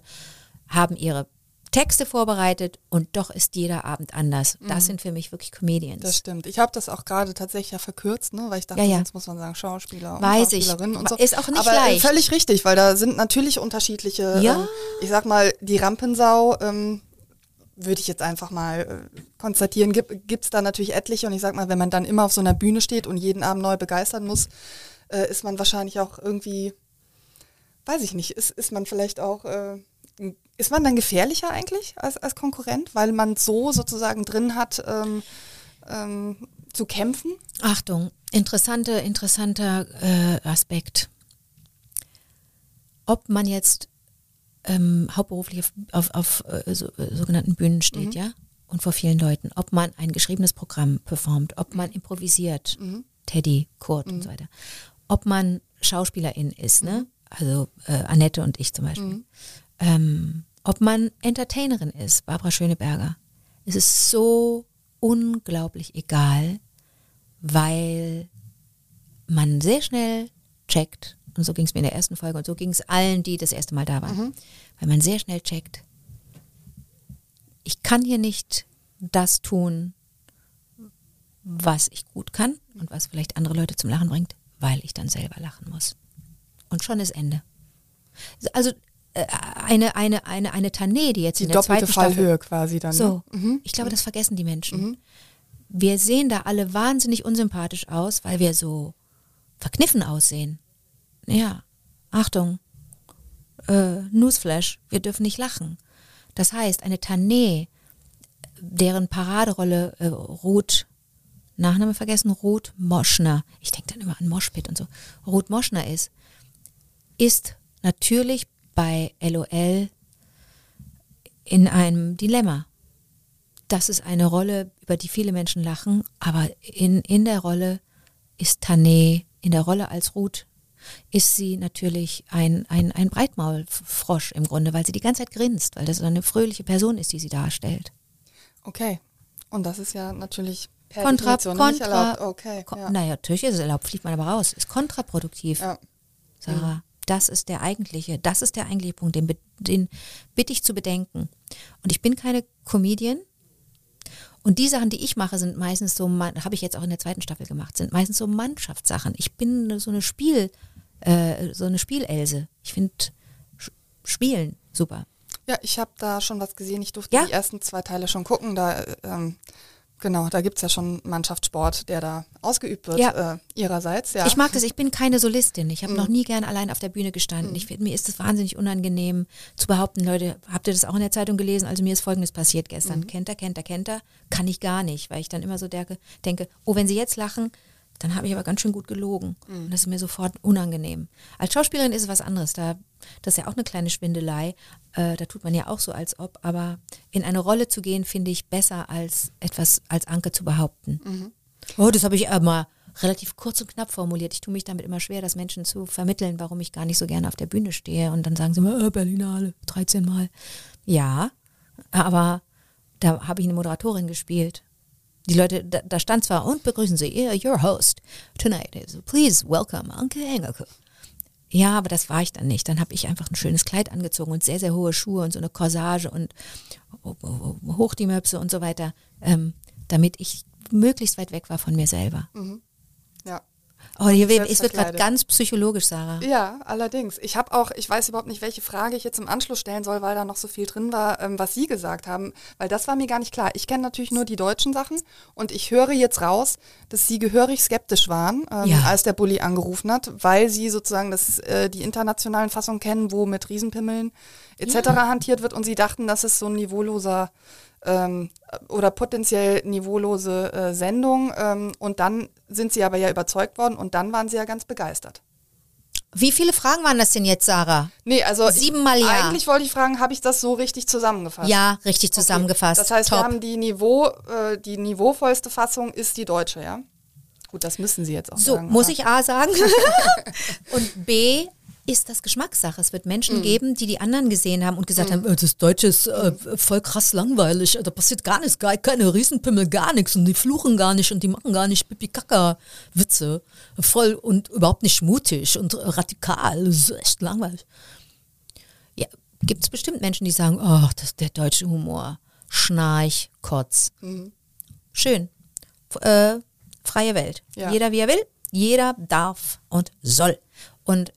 haben ihre Texte vorbereitet und doch ist jeder Abend anders. Das mhm. sind für mich wirklich Comedians. Das stimmt. Ich habe das auch gerade tatsächlich ja verkürzt, ne? weil ich dachte, ja, ja. sonst muss man sagen Schauspieler und Weiß Schauspielerinnen ich. und so. Ist auch nicht Aber leicht. völlig richtig, weil da sind natürlich unterschiedliche, ja. ähm, ich sag mal, die Rampensau, ähm, würde ich jetzt einfach mal äh, konstatieren, gibt es da natürlich etliche. Und ich sag mal, wenn man dann immer auf so einer Bühne steht und jeden Abend neu begeistern muss, äh, ist man wahrscheinlich auch irgendwie, weiß ich nicht, ist, ist man vielleicht auch, äh, ist man dann gefährlicher eigentlich als, als Konkurrent, weil man so sozusagen drin hat, ähm, ähm, zu kämpfen? Achtung, interessante, interessanter äh, Aspekt. Ob man jetzt ähm, hauptberuflich auf, auf, auf äh, so, äh, sogenannten Bühnen steht, mhm. ja, und vor vielen Leuten, ob man ein geschriebenes Programm performt, ob man improvisiert, mhm. Teddy, Kurt mhm. und so weiter, ob man Schauspielerin ist, ne, mhm. also äh, Annette und ich zum Beispiel, mhm. ähm, ob man Entertainerin ist, Barbara Schöneberger. Es ist so unglaublich egal, weil man sehr schnell checkt, und so ging es mir in der ersten Folge und so ging es allen, die das erste Mal da waren. Mhm. Weil man sehr schnell checkt, ich kann hier nicht das tun, was ich gut kann und was vielleicht andere Leute zum Lachen bringt, weil ich dann selber lachen muss. Und schon ist Ende. Also äh, eine, eine, eine, eine Tanee, die jetzt Die in der doppelte zweiten Staffel Fallhöhe quasi dann. so, Ne? Mhm. ich glaube, das vergessen die Menschen. Wir sehen da alle wahnsinnig unsympathisch aus, weil wir so verkniffen aussehen. Ja, Achtung, äh, Newsflash, wir dürfen nicht lachen. Das heißt, eine Tanee, deren Paraderolle äh, Ruth, Nachname vergessen, Ruth Moschner, ich denke dann immer an Moschpit und so, Ruth Moschner ist, ist natürlich bei LOL in einem Dilemma. Das ist eine Rolle, über die viele Menschen lachen, aber in, in der Rolle ist Tané, in der Rolle als Ruth, ist sie natürlich ein, ein, ein Breitmaulfrosch im Grunde, weil sie die ganze Zeit grinst, weil das so eine fröhliche Person ist, die sie darstellt. Okay. Und das ist ja natürlich per Kontra, kontra, erlaubt. Okay. Ja. Naja, natürlich ist es erlaubt, fliegt man aber raus. Ist kontraproduktiv. Ja. Sarah, das ist der eigentliche, das ist der eigentliche Punkt, den, den bitte ich zu bedenken. Und ich bin keine Comedian. Und die Sachen, die ich mache, sind meistens so, habe ich jetzt auch in der zweiten Staffel gemacht, sind meistens so Mannschaftssachen. Ich bin so eine Spiel, äh, so eine Spielelse. Ich finde Spielen super. Ja, ich habe da schon was gesehen. Ich durfte Ja? die ersten zwei Teile schon gucken. Da, äh, ähm, genau, da gibt's ja schon Mannschaftssport, der da ausgeübt wird Ja. äh, ihrerseits. Ja. Ich mag das, ich bin keine Solistin. Ich habe Mhm. noch nie gern allein auf der Bühne gestanden. Ich find, mir ist es wahnsinnig unangenehm zu behaupten, Leute, habt ihr das auch in der Zeitung gelesen? Also mir ist folgendes passiert Mhm. gestern. Kennt er, kennt er, kennt er? Kann ich gar nicht, weil ich dann immer so denke, denke oh, wenn sie jetzt lachen, dann habe ich aber ganz schön gut gelogen. Mhm. Und das ist mir sofort unangenehm. Als Schauspielerin ist es was anderes. Da, das ist ja auch eine kleine Schwindelei. Äh, da tut man ja auch so, als ob. Aber in eine Rolle zu gehen, finde ich besser, als etwas als Anke zu behaupten. Mhm. Oh, das habe ich aber relativ kurz und knapp formuliert. Ich tue mich damit immer schwer, das Menschen zu vermitteln, warum ich gar nicht so gerne auf der Bühne stehe. Und dann sagen sie mir, äh, Berlinale, 13 Mal. Ja, aber da habe ich eine Moderatorin gespielt. Die Leute, da, da stand zwar, und begrüßen Sie, your host tonight please welcome Anke Engelke. Ja, aber das war ich dann nicht. Dann habe ich einfach ein schönes Kleid angezogen und sehr, sehr hohe Schuhe und so eine Corsage und hoch die Möpse und so weiter, ähm, damit ich möglichst weit weg war von mir selber. ja. Oh, hier, es wird gerade ganz psychologisch, Sarah. Ja, allerdings. Ich habe auch, ich weiß überhaupt nicht, welche Frage ich jetzt im Anschluss stellen soll, weil da noch so viel drin war, ähm, was Sie gesagt haben, weil das war mir gar nicht klar. Ich kenne natürlich nur die deutschen Sachen und ich höre jetzt raus, dass Sie gehörig skeptisch waren, ähm, Ja. als der Bulli angerufen hat, weil Sie sozusagen das, äh, die internationalen Fassungen kennen, wo mit Riesenpimmeln etc. hantiert wird und Sie dachten, das ist so ein niveauloser ähm, oder potenziell niveaulose äh, Sendung ähm, und dann sind Sie aber ja überzeugt worden und dann waren Sie ja ganz begeistert. Wie viele Fragen waren das denn jetzt, Sarah? Nee, also Siebenmal ja. eigentlich wollte ich fragen, habe ich das so richtig zusammengefasst? Ja, richtig Okay. zusammengefasst. Das heißt, Top. wir haben die Niveau, äh, die niveauvollste Fassung ist die deutsche, ja? Gut, das müssen Sie jetzt auch So, sagen. muss aber- ich A sagen. [laughs] und B ist das Geschmackssache. Es wird Menschen Mhm. geben, die die anderen gesehen haben und gesagt haben, äh, das Deutsche ist äh, voll krass langweilig, da passiert gar nichts, gar keine Riesenpimmel, gar nichts und die fluchen gar nicht und die machen gar nicht Pipi-Kaka-Witze. Voll und überhaupt nicht mutig und radikal, das ist echt langweilig. Ja, gibt es bestimmt Menschen, die sagen, oh, das ist der deutsche Humor. Schnarch, Kotz. Schön. F äh, freie Welt. Ja. Jeder wie er will, jeder darf und soll. Und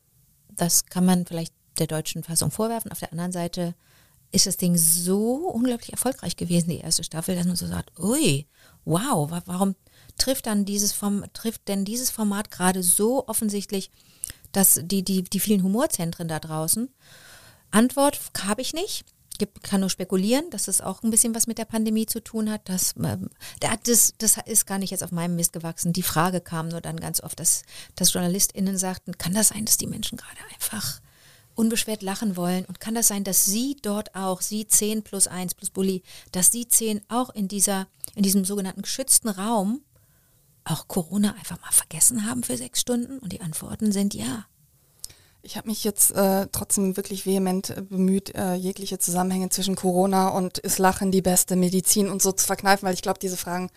das kann man vielleicht der deutschen Fassung vorwerfen. Auf der anderen Seite ist das Ding so unglaublich erfolgreich gewesen, die erste Staffel, dass man so sagt, ui, wow, wa warum trifft dann dieses Form, trifft denn dieses Format gerade so offensichtlich, dass die, die, die vielen Humorzentren da draußen? Antwort habe ich nicht. Gibt, kann nur spekulieren, dass es auch ein bisschen was mit der Pandemie zu tun hat. Dass, ähm, da- das, das ist gar nicht jetzt auf meinem Mist gewachsen. Die Frage kam nur dann ganz oft, dass, dass JournalistInnen sagten, kann das sein, dass die Menschen gerade einfach unbeschwert lachen wollen? Und kann das sein, dass sie dort auch, sie 10 plus 1 plus Bulli, dass sie 10 auch in, dieser, in diesem sogenannten geschützten Raum auch Corona einfach mal vergessen haben für sechs Stunden? Und die Antworten sind ja. Ich habe mich jetzt äh, trotzdem wirklich vehement äh, bemüht, äh, jegliche Zusammenhänge zwischen Corona und ist Lachen die beste Medizin und so zu verkneifen, weil ich glaube, diese Fragen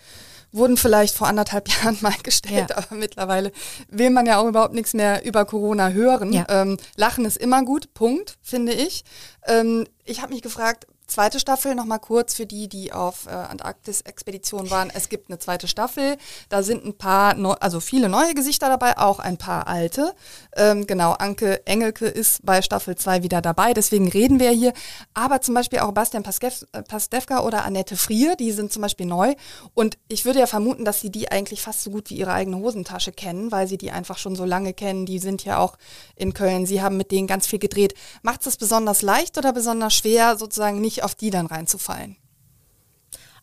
wurden vielleicht vor anderthalb [laughs] Jahren mal gestellt, Ja. aber mittlerweile will man ja auch überhaupt nichts mehr über Corona hören. Ja. Ähm, Lachen ist immer gut, Punkt, finde ich. Ähm, ich habe mich gefragt, zweite Staffel, nochmal kurz für die, die auf äh, Antarktis-Expedition waren. Es gibt eine zweite Staffel. Da sind ein paar, neu, also viele neue Gesichter dabei, auch ein paar alte. Ähm, genau, Anke Engelke ist bei Staffel 2 wieder dabei, deswegen reden wir hier. Aber zum Beispiel auch Bastian äh, Pastewka oder Annette Frier, die sind zum Beispiel neu. Und ich würde ja vermuten, dass sie die eigentlich fast so gut wie ihre eigene Hosentasche kennen, weil sie die einfach schon so lange kennen. Die sind ja auch in Köln. Sie haben mit denen ganz viel gedreht. Macht es besonders leicht oder besonders schwer, sozusagen nicht auf die dann reinzufallen?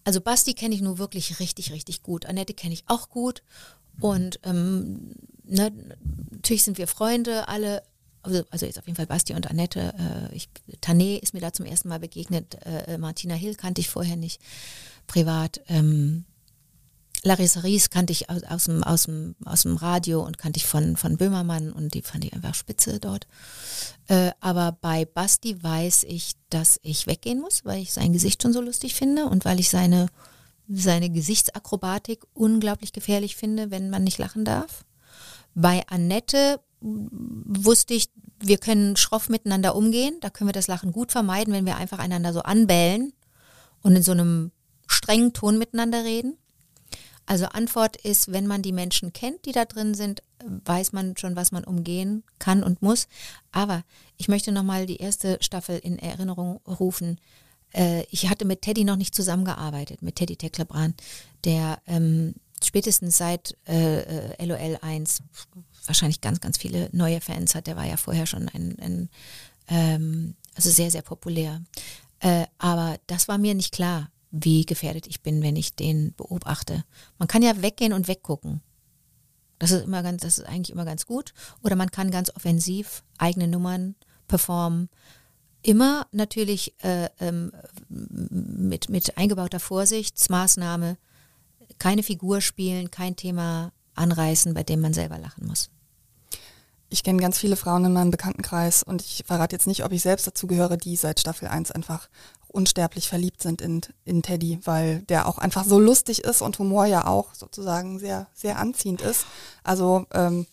Also Basti kenne ich nur wirklich richtig, richtig gut. Annette kenne ich auch gut. Und ähm, ne, natürlich sind wir Freunde, alle. Also, also jetzt auf jeden Fall Basti und Annette. Äh, ich, Tané ist mir da zum ersten Mal begegnet. Äh, Martina Hill kannte ich vorher nicht privat. Ähm, Larissa Ries kannte ich aus, aus, dem, aus, dem, aus dem Radio und kannte ich von, von Böhmermann und die fand ich einfach spitze dort. Äh, aber bei Basti weiß ich, dass ich weggehen muss, weil ich sein Gesicht schon so lustig finde und weil ich seine, seine Gesichtsakrobatik unglaublich gefährlich finde, wenn man nicht lachen darf. Bei Annette wusste ich, wir können schroff miteinander umgehen, da können wir das Lachen gut vermeiden, wenn wir einfach einander so anbellen und in so einem strengen Ton miteinander reden. Also Antwort ist, wenn man die Menschen kennt, die da drin sind, weiß man schon, was man umgehen kann und muss. Aber ich möchte nochmal die erste Staffel in Erinnerung rufen. Äh, ich hatte mit Teddy noch nicht zusammengearbeitet, mit Teddy Teklebran, der ähm, spätestens seit äh, LOL 1 wahrscheinlich ganz, ganz viele neue Fans hat. Der war ja vorher schon ein, ein ähm, also sehr, sehr populär. Äh, aber das war mir nicht klar wie gefährdet ich bin, wenn ich den beobachte. Man kann ja weggehen und weggucken. Das ist immer ganz, das ist eigentlich immer ganz gut. Oder man kann ganz offensiv eigene Nummern performen. Immer natürlich äh, ähm, mit, mit eingebauter Vorsichtsmaßnahme. Keine Figur spielen, kein Thema anreißen, bei dem man selber lachen muss. Ich kenne ganz viele Frauen in meinem Bekanntenkreis und ich verrate jetzt nicht, ob ich selbst dazu gehöre, die seit Staffel 1 einfach unsterblich verliebt sind in, in Teddy, weil der auch einfach so lustig ist und Humor ja auch sozusagen sehr, sehr anziehend ist. Also ähm,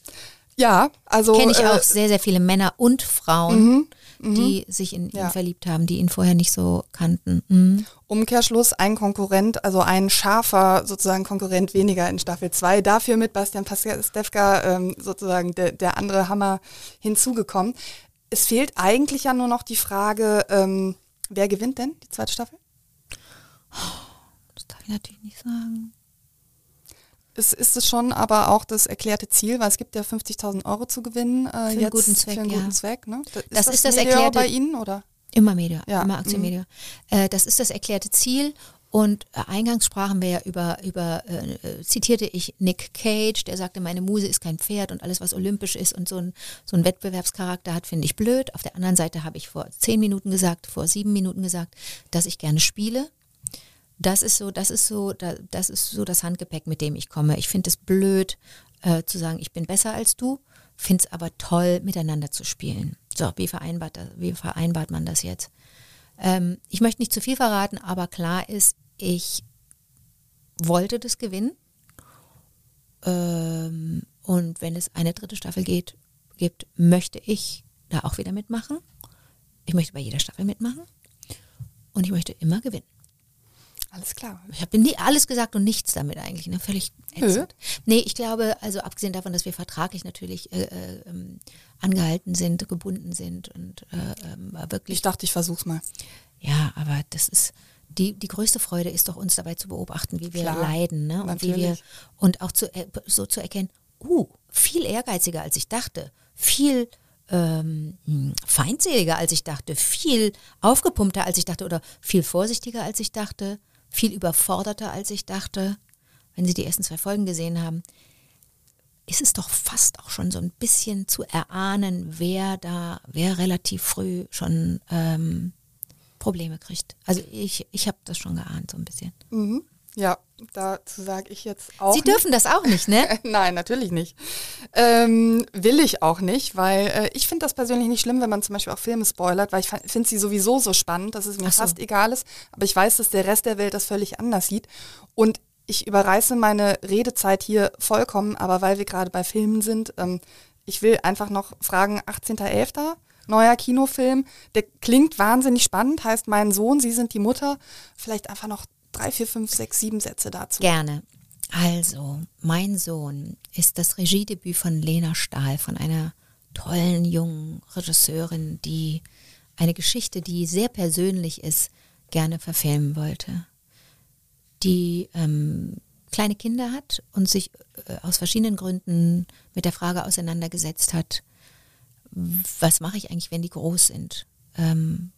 ja, also. Kenne ich äh, auch sehr, sehr viele Männer und Frauen, mhm, mhm. die sich in ihn ja. verliebt haben, die ihn vorher nicht so kannten. Mhm. Umkehrschluss, ein Konkurrent, also ein scharfer sozusagen Konkurrent weniger in Staffel 2. Dafür mit Bastian Pastewka ähm, sozusagen de, der andere Hammer hinzugekommen. Es fehlt eigentlich ja nur noch die Frage, ähm, Wer gewinnt denn die zweite Staffel? Das darf ich natürlich nicht sagen. Es ist es schon aber auch das erklärte Ziel, weil es gibt ja 50.000 Euro zu gewinnen. Äh, für einen jetzt guten Zweck. Für einen ja. guten Zweck ne? Ist das, das, ist das erklärte bei Ihnen oder? Immer Media, ja. immer Aktienmedia. Mhm. Äh, das ist das erklärte Ziel und äh, eingangs sprachen wir ja über, über äh, äh, zitierte ich Nick Cage, der sagte, meine Muse ist kein Pferd und alles, was olympisch ist und so ein, so ein Wettbewerbscharakter hat, finde ich blöd. Auf der anderen Seite habe ich vor zehn Minuten gesagt, vor sieben Minuten gesagt, dass ich gerne spiele. Das ist so, das ist so, das ist so das Handgepäck, mit dem ich komme. Ich finde es blöd, äh, zu sagen, ich bin besser als du, finde es aber toll, miteinander zu spielen. So, wie vereinbart, wie vereinbart man das jetzt? Ähm, ich möchte nicht zu viel verraten, aber klar ist, ich wollte das gewinnen. Ähm, und wenn es eine dritte Staffel geht, gibt, möchte ich da auch wieder mitmachen. Ich möchte bei jeder Staffel mitmachen. Und ich möchte immer gewinnen. Alles klar. Ich habe nie alles gesagt und nichts damit eigentlich. Ne? Völlig ätzend. Nee, ich glaube, also abgesehen davon, dass wir vertraglich natürlich äh, äh, ähm, angehalten sind, gebunden sind und äh, ähm, wirklich. Ich dachte, ich versuch's mal. Ja, aber das ist, die, die größte Freude ist doch uns dabei zu beobachten, wie wir Klar, leiden, ne? Und wie wir und auch zu, so zu erkennen, uh, viel ehrgeiziger als ich dachte, viel ähm, feindseliger als ich dachte, viel aufgepumpter als ich dachte. Oder viel vorsichtiger als ich dachte, viel überforderter als ich dachte. Wenn Sie die ersten zwei Folgen gesehen haben, ist es doch fast auch schon so ein bisschen zu erahnen, wer da, wer relativ früh schon ähm, Probleme kriegt. Also ich, ich habe das schon geahnt, so ein bisschen. Mhm. Ja, dazu sage ich jetzt auch. Sie dürfen das auch nicht, ne? [laughs] Nein, natürlich nicht. Ähm, will ich auch nicht, weil äh, ich finde das persönlich nicht schlimm, wenn man zum Beispiel auch Filme spoilert, weil ich finde sie sowieso so spannend, dass es mir so. fast egal ist. Aber ich weiß, dass der Rest der Welt das völlig anders sieht. Und ich überreiße meine Redezeit hier vollkommen, aber weil wir gerade bei Filmen sind, ähm, ich will einfach noch fragen, 18.11., neuer Kinofilm. Der klingt wahnsinnig spannend, heißt Mein Sohn, Sie sind die Mutter. Vielleicht einfach noch drei, vier, fünf, sechs, sieben Sätze dazu. Gerne. Also, Mein Sohn ist das Regiedebüt von Lena Stahl, von einer tollen jungen Regisseurin, die eine Geschichte, die sehr persönlich ist, gerne verfilmen wollte. Die ähm, kleine Kinder hat und sich äh, aus verschiedenen Gründen mit der Frage auseinandergesetzt hat, was mache ich eigentlich, wenn die groß sind? Ähm,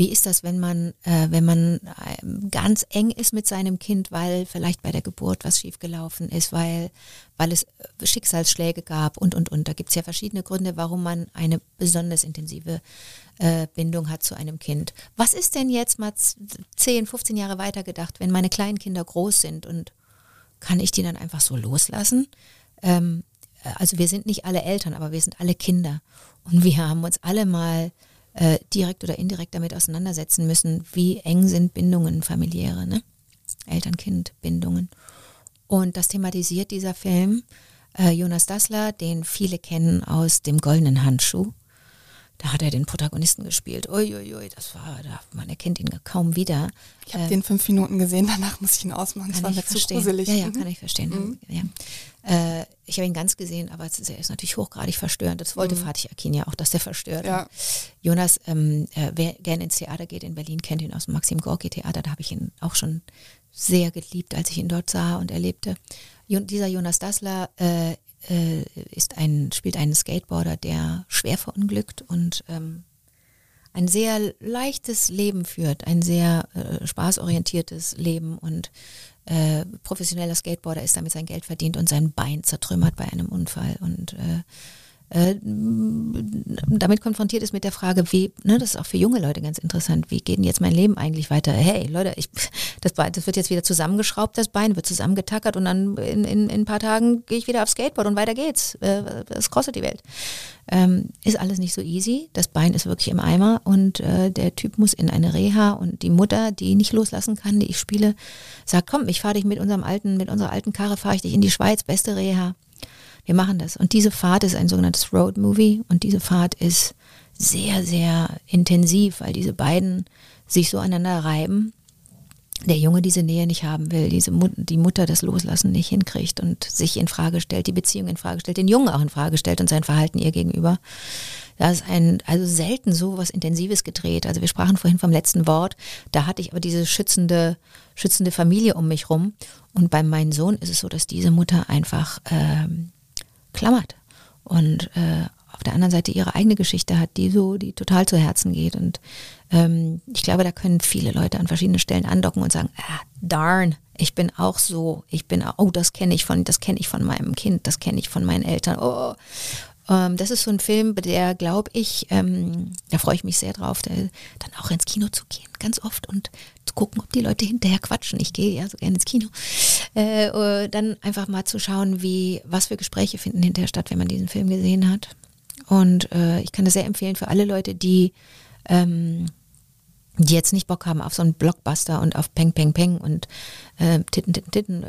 wie ist das, wenn man, äh, wenn man äh, ganz eng ist mit seinem Kind, weil vielleicht bei der Geburt was schiefgelaufen ist, weil, weil es äh, Schicksalsschläge gab und, und, und. Da gibt es ja verschiedene Gründe, warum man eine besonders intensive äh, Bindung hat zu einem Kind. Was ist denn jetzt mal 10, 15 Jahre weiter gedacht, wenn meine kleinen Kinder groß sind und kann ich die dann einfach so loslassen? Ähm, äh, also wir sind nicht alle Eltern, aber wir sind alle Kinder. Und wir haben uns alle mal äh, direkt oder indirekt damit auseinandersetzen müssen, wie eng sind Bindungen familiäre, ne? Eltern-Kind-Bindungen. Und das thematisiert dieser Film. Äh, Jonas Dassler, den viele kennen aus dem Goldenen Handschuh, da hat er den Protagonisten gespielt. Uiuiui, das war, da, man erkennt ihn kaum wieder. Ich habe äh, den fünf Minuten gesehen, danach muss ich ihn ausmachen. Das war mir verstehen. zu gruselig. Ja, ja, kann ich verstehen. Mhm. Ja. Äh, ich habe ihn ganz gesehen, aber er ist natürlich hochgradig verstörend. Das wollte mhm. Fatih Akin ja auch, dass der verstört. Ja. Jonas, ähm, äh, wer gerne ins Theater geht in Berlin, kennt ihn aus dem Maxim Gorki Theater. Da habe ich ihn auch schon sehr geliebt, als ich ihn dort sah und erlebte. dieser Jonas Dassler äh, ist ein, spielt einen Skateboarder, der schwer verunglückt und ähm, ein sehr leichtes Leben führt, ein sehr äh, spaßorientiertes Leben und äh, professioneller Skateboarder ist damit sein Geld verdient und sein Bein zertrümmert bei einem Unfall und äh, äh, damit konfrontiert ist mit der Frage, wie, ne, das ist auch für junge Leute ganz interessant, wie geht denn jetzt mein Leben eigentlich weiter? Hey, Leute, ich, das, Bein, das wird jetzt wieder zusammengeschraubt, das Bein wird zusammengetackert und dann in, in, in ein paar Tagen gehe ich wieder aufs Skateboard und weiter geht's. Äh, das kostet die Welt. Ähm, ist alles nicht so easy. Das Bein ist wirklich im Eimer und äh, der Typ muss in eine Reha und die Mutter, die nicht loslassen kann, die ich spiele, sagt, komm, ich fahre dich mit unserem alten, mit unserer alten Karre, fahre ich dich in die Schweiz, beste Reha wir machen das. Und diese Fahrt ist ein sogenanntes Road Movie und diese Fahrt ist sehr, sehr intensiv, weil diese beiden sich so aneinander reiben. Der Junge diese Nähe nicht haben will, diese Mut die Mutter das Loslassen nicht hinkriegt und sich in Frage stellt, die Beziehung in Frage stellt, den Jungen auch in Frage stellt und sein Verhalten ihr gegenüber. Da ist ein, also selten so was Intensives gedreht. Also wir sprachen vorhin vom letzten Wort. Da hatte ich aber diese schützende, schützende Familie um mich rum. Und bei meinem Sohn ist es so, dass diese Mutter einfach ähm, klammert und äh, auf der anderen Seite ihre eigene Geschichte hat, die so, die total zu Herzen geht. Und ähm, ich glaube, da können viele Leute an verschiedenen Stellen andocken und sagen, ah, darn, ich bin auch so, ich bin, oh, das kenne ich von, das kenne ich von meinem Kind, das kenne ich von meinen Eltern. Oh, ähm, das ist so ein Film, der, glaube ich, ähm, da freue ich mich sehr drauf, der, dann auch ins Kino zu gehen, ganz oft und zu gucken, ob die Leute hinterher quatschen. Ich gehe ja so gerne ins Kino. Äh, äh, dann einfach mal zu schauen, wie, was für Gespräche finden hinterher statt, wenn man diesen Film gesehen hat. Und äh, ich kann das sehr empfehlen für alle Leute, die ähm, die jetzt nicht Bock haben auf so einen Blockbuster und auf Peng, Peng, Peng und äh, Titten, Titten, Titten,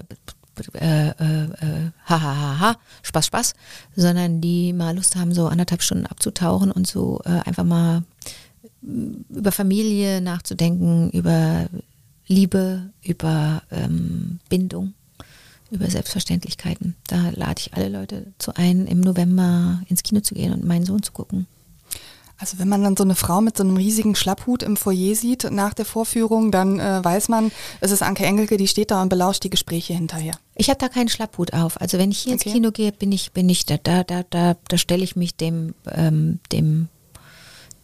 äh, äh, äh, ha, ha, ha, ha, Spaß, Spaß, sondern die mal Lust haben, so anderthalb Stunden abzutauchen und so äh, einfach mal über Familie nachzudenken, über Liebe, über ähm, Bindung, über Selbstverständlichkeiten. Da lade ich alle Leute zu ein, im November ins Kino zu gehen und meinen Sohn zu gucken. Also wenn man dann so eine Frau mit so einem riesigen Schlapphut im Foyer sieht nach der Vorführung, dann äh, weiß man, es ist Anke Engelke, die steht da und belauscht die Gespräche hinterher. Ich habe da keinen Schlapphut auf. Also wenn ich hier okay. ins Kino gehe, bin ich, bin ich da, da, da, da, da stelle ich mich dem, ähm, dem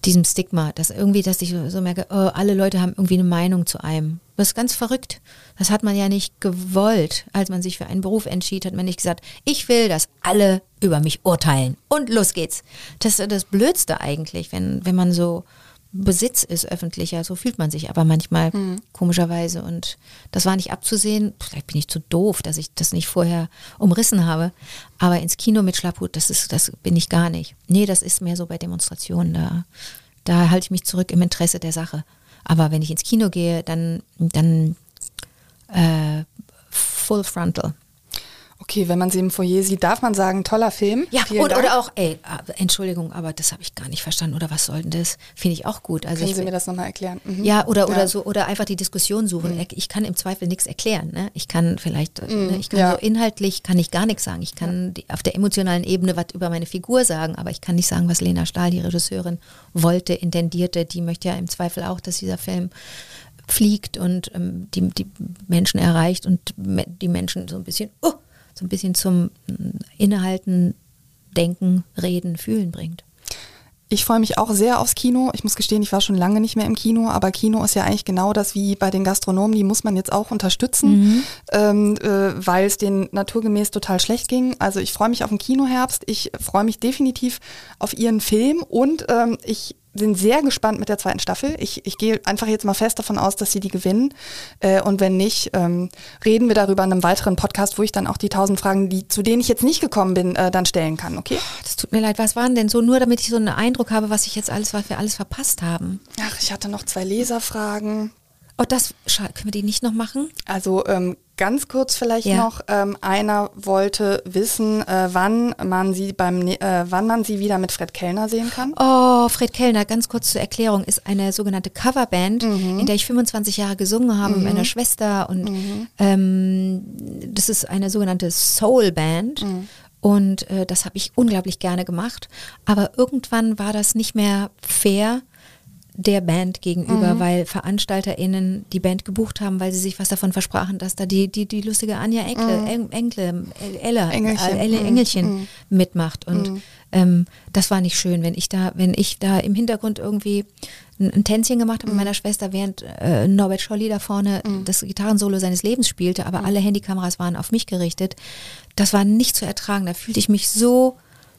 diesem Stigma, dass irgendwie, dass ich so merke, oh, alle Leute haben irgendwie eine Meinung zu einem. Das ist ganz verrückt. Das hat man ja nicht gewollt, als man sich für einen Beruf entschied, hat man nicht gesagt, ich will, dass alle über mich urteilen. Und los geht's. Das ist das Blödste eigentlich, wenn, wenn man so Besitz ist öffentlicher, so fühlt man sich aber manchmal mhm. komischerweise. Und das war nicht abzusehen. Vielleicht bin ich zu doof, dass ich das nicht vorher umrissen habe. Aber ins Kino mit Schlapphut, das ist, das bin ich gar nicht. Nee, das ist mehr so bei Demonstrationen. Da, da halte ich mich zurück im Interesse der Sache. Aber wenn ich ins Kino gehe, dann, dann äh, full frontal. Okay, wenn man sie im Foyer sieht, darf man sagen, toller Film. Ja, und, oder auch, ey, ah, Entschuldigung, aber das habe ich gar nicht verstanden. Oder was soll denn das? Finde ich auch gut. Also Können Sie mir das nochmal erklären? Mhm. Ja, oder, oder Ja. so, oder einfach die Diskussion suchen. Ich kann im Zweifel nichts erklären. Ne? Ich kann vielleicht, äh, ne, ich kann Mhm. ja. so inhaltlich kann ich gar nichts sagen. Ich kann die, auf der emotionalen Ebene was über meine Figur sagen, aber ich kann nicht sagen, was Lena Stahl, die Regisseurin, wollte, intendierte. Die möchte ja im Zweifel auch, dass dieser Film fliegt und ähm, die, die Menschen erreicht und die Menschen so ein bisschen, oh, so ein bisschen zum mm, Innehalten, Denken, Reden, Fühlen bringt. Ich freue mich auch sehr aufs Kino. Ich muss gestehen, ich war schon lange nicht mehr im Kino, aber Kino ist ja eigentlich genau das wie bei den Gastronomen, die muss man jetzt auch unterstützen, ähm, äh, weil es denen naturgemäß total schlecht ging. Also ich freue mich auf den Kinoherbst, ich freue mich definitiv auf ihren Film und ähm, ich bin sehr gespannt mit der zweiten Staffel. Ich, ich gehe einfach jetzt mal fest davon aus, dass sie die gewinnen. Äh, und wenn nicht, ähm, reden wir darüber in einem weiteren Podcast, wo ich dann auch die tausend Fragen, die, zu denen ich jetzt nicht gekommen bin, äh, dann stellen kann, okay? Das tut mir leid, was waren denn so, nur damit ich so einen Eindruck habe, was ich jetzt alles, was wir alles verpasst haben. Ach, ich hatte noch zwei Leserfragen. Oh, das, können wir die nicht noch machen? Also ähm, ganz kurz vielleicht Ja. noch, ähm, einer wollte wissen, äh, wann man sie beim Ne- äh, wann man sie wieder mit Fred Kellner sehen kann. Oh, Fred Kellner, ganz kurz zur Erklärung, ist eine sogenannte Coverband, Mhm. in der ich 25 Jahre gesungen habe mit meiner Schwester und Mhm. ähm, das ist eine sogenannte Soul-Band. Mhm. Und äh, das habe ich unglaublich gerne gemacht. Aber irgendwann war das nicht mehr fair der Band gegenüber, Mhm. weil VeranstalterInnen die Band gebucht haben, weil sie sich was davon versprachen, dass da die, die, die lustige Anja Enkle, Eng- Enkle, El- Ella, Mhm. Engelchen. äh, Elle- Mhm. Engelchen mitmacht. Und ähm, das war nicht schön, wenn ich da, wenn ich da im Hintergrund irgendwie ein, ein Tänzchen gemacht habe mit meiner Schwester, während äh, Norbert Scholli da vorne das Gitarrensolo seines Lebens spielte, aber alle Handykameras waren auf mich gerichtet. Das war nicht zu ertragen. Da fühlte ich mich so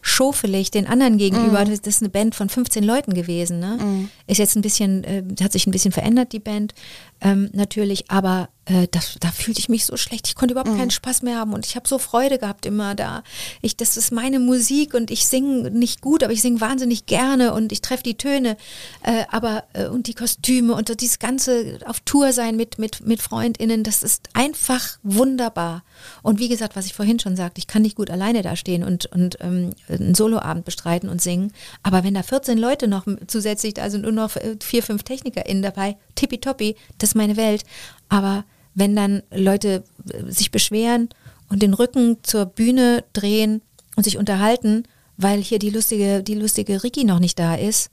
schofelig den anderen gegenüber. Das das ist eine Band von 15 Leuten gewesen. Ne? Ist jetzt ein bisschen, äh, hat sich ein bisschen verändert, die Band, ähm, natürlich, aber äh, das, da fühlte ich mich so schlecht. Ich konnte überhaupt keinen Spaß mehr haben und ich habe so Freude gehabt immer da. Ich, das ist meine Musik und ich singe nicht gut, aber ich singe wahnsinnig gerne und ich treffe die Töne, äh, aber äh, und die Kostüme und dieses ganze auf Tour sein mit, mit, mit FreundInnen, das ist einfach wunderbar. Und wie gesagt, was ich vorhin schon sagte, ich kann nicht gut alleine da stehen und, und ähm, einen Soloabend bestreiten und singen, aber wenn da 14 Leute noch zusätzlich da sind und nur noch äh, vier, fünf TechnikerInnen dabei, tippitoppi, das ist meine Welt. Aber wenn dann Leute äh, sich beschweren und den Rücken zur Bühne drehen und sich unterhalten, weil hier die lustige, die lustige Ricky noch nicht da ist,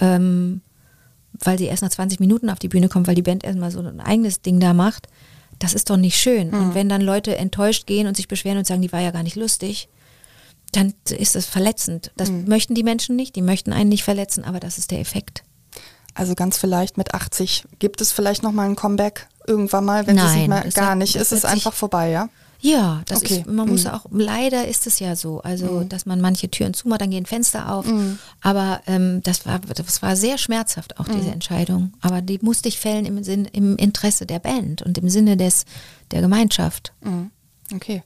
ähm, weil sie erst nach 20 Minuten auf die Bühne kommt, weil die Band erstmal so ein eigenes Ding da macht, das ist doch nicht schön. Und wenn dann Leute enttäuscht gehen und sich beschweren und sagen, die war ja gar nicht lustig, dann ist das verletzend. Das möchten die Menschen nicht, die möchten einen nicht verletzen, aber das ist der Effekt. Also ganz vielleicht mit 80 gibt es vielleicht noch mal ein Comeback irgendwann mal, wenn sie es nicht mehr gar hat- nicht. Es ist sich- einfach vorbei, ja. Ja, das Okay. ist, man muss auch, leider ist es ja so, also dass man manche Türen zumacht, dann gehen Fenster auf. Aber ähm, das war das war sehr schmerzhaft auch diese Entscheidung. Aber die musste ich fällen im Sinn, im Interesse der Band und im Sinne des der Gemeinschaft. Mhm. Okay.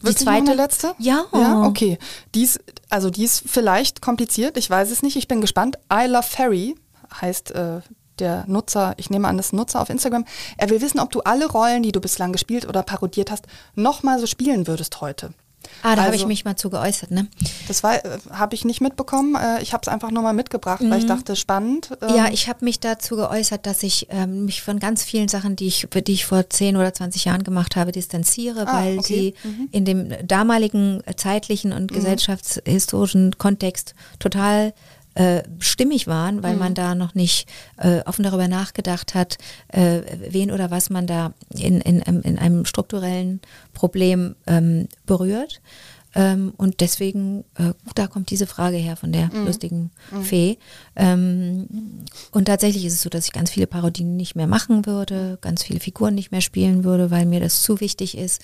Die Wirklich zweite? letzte? Ja. Ja, okay. Dies, also die ist vielleicht kompliziert, ich weiß es nicht, ich bin gespannt. I Love Ferry heißt äh, der Nutzer, ich nehme an, das ist ein Nutzer auf Instagram. Er will wissen, ob du alle Rollen, die du bislang gespielt oder parodiert hast, nochmal so spielen würdest heute. Ah, da habe Also- ich mich mal zu geäußert, ne? Das war, äh, habe ich nicht mitbekommen. Äh, ich habe es einfach nur mal mitgebracht, weil ich dachte, spannend. Ähm, Ja, ich habe mich dazu geäußert, dass ich ähm, mich von ganz vielen Sachen, die ich, die ich vor 10 oder 20 Jahren gemacht habe, distanziere, Ah, weil okay. Mhm. sie in dem damaligen zeitlichen und gesellschaftshistorischen Kontext total äh, stimmig waren, weil Mhm. man da noch nicht äh, offen darüber nachgedacht hat, äh, wen oder was man da in, in, in, in einem strukturellen Problem ähm, berührt. Ähm, und deswegen, äh, da kommt diese Frage her von der Mhm. lustigen Fee. Ähm, und tatsächlich ist es so, dass ich ganz viele Parodien nicht mehr machen würde, ganz viele Figuren nicht mehr spielen würde, weil mir das zu wichtig ist,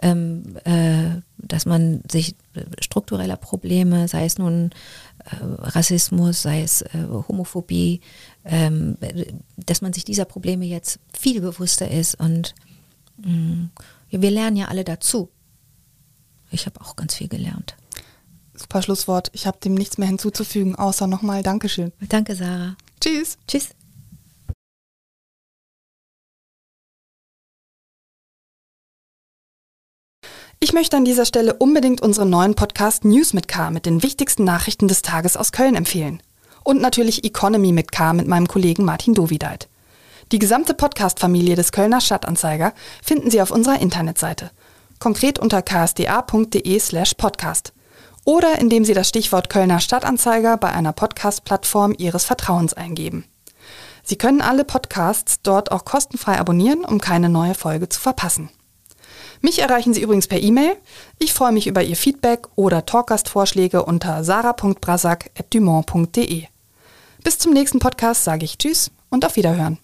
ähm, äh, dass man sich struktureller Probleme, sei es nun äh, Rassismus, sei es äh, Homophobie, ähm, dass man sich dieser Probleme jetzt viel bewusster ist und ja, wir lernen ja alle dazu. Ich habe auch ganz viel gelernt. Super Schlusswort. Ich habe dem nichts mehr hinzuzufügen, außer nochmal Dankeschön. Danke, Sarah. Tschüss. Tschüss. Ich möchte an dieser Stelle unbedingt unseren neuen Podcast News mit K mit den wichtigsten Nachrichten des Tages aus Köln empfehlen. Und natürlich Economy mit K mit meinem Kollegen Martin Dovideit. Die gesamte Podcast-Familie des Kölner Stadtanzeiger finden Sie auf unserer Internetseite. Konkret unter ksda.de slash podcast. Oder indem Sie das Stichwort Kölner Stadtanzeiger bei einer Podcast-Plattform Ihres Vertrauens eingeben. Sie können alle Podcasts dort auch kostenfrei abonnieren, um keine neue Folge zu verpassen. Mich erreichen Sie übrigens per E-Mail. Ich freue mich über Ihr Feedback oder Talkgastvorschläge unter sarah.brasak.dumont.de. Bis zum nächsten Podcast sage ich Tschüss und auf Wiederhören.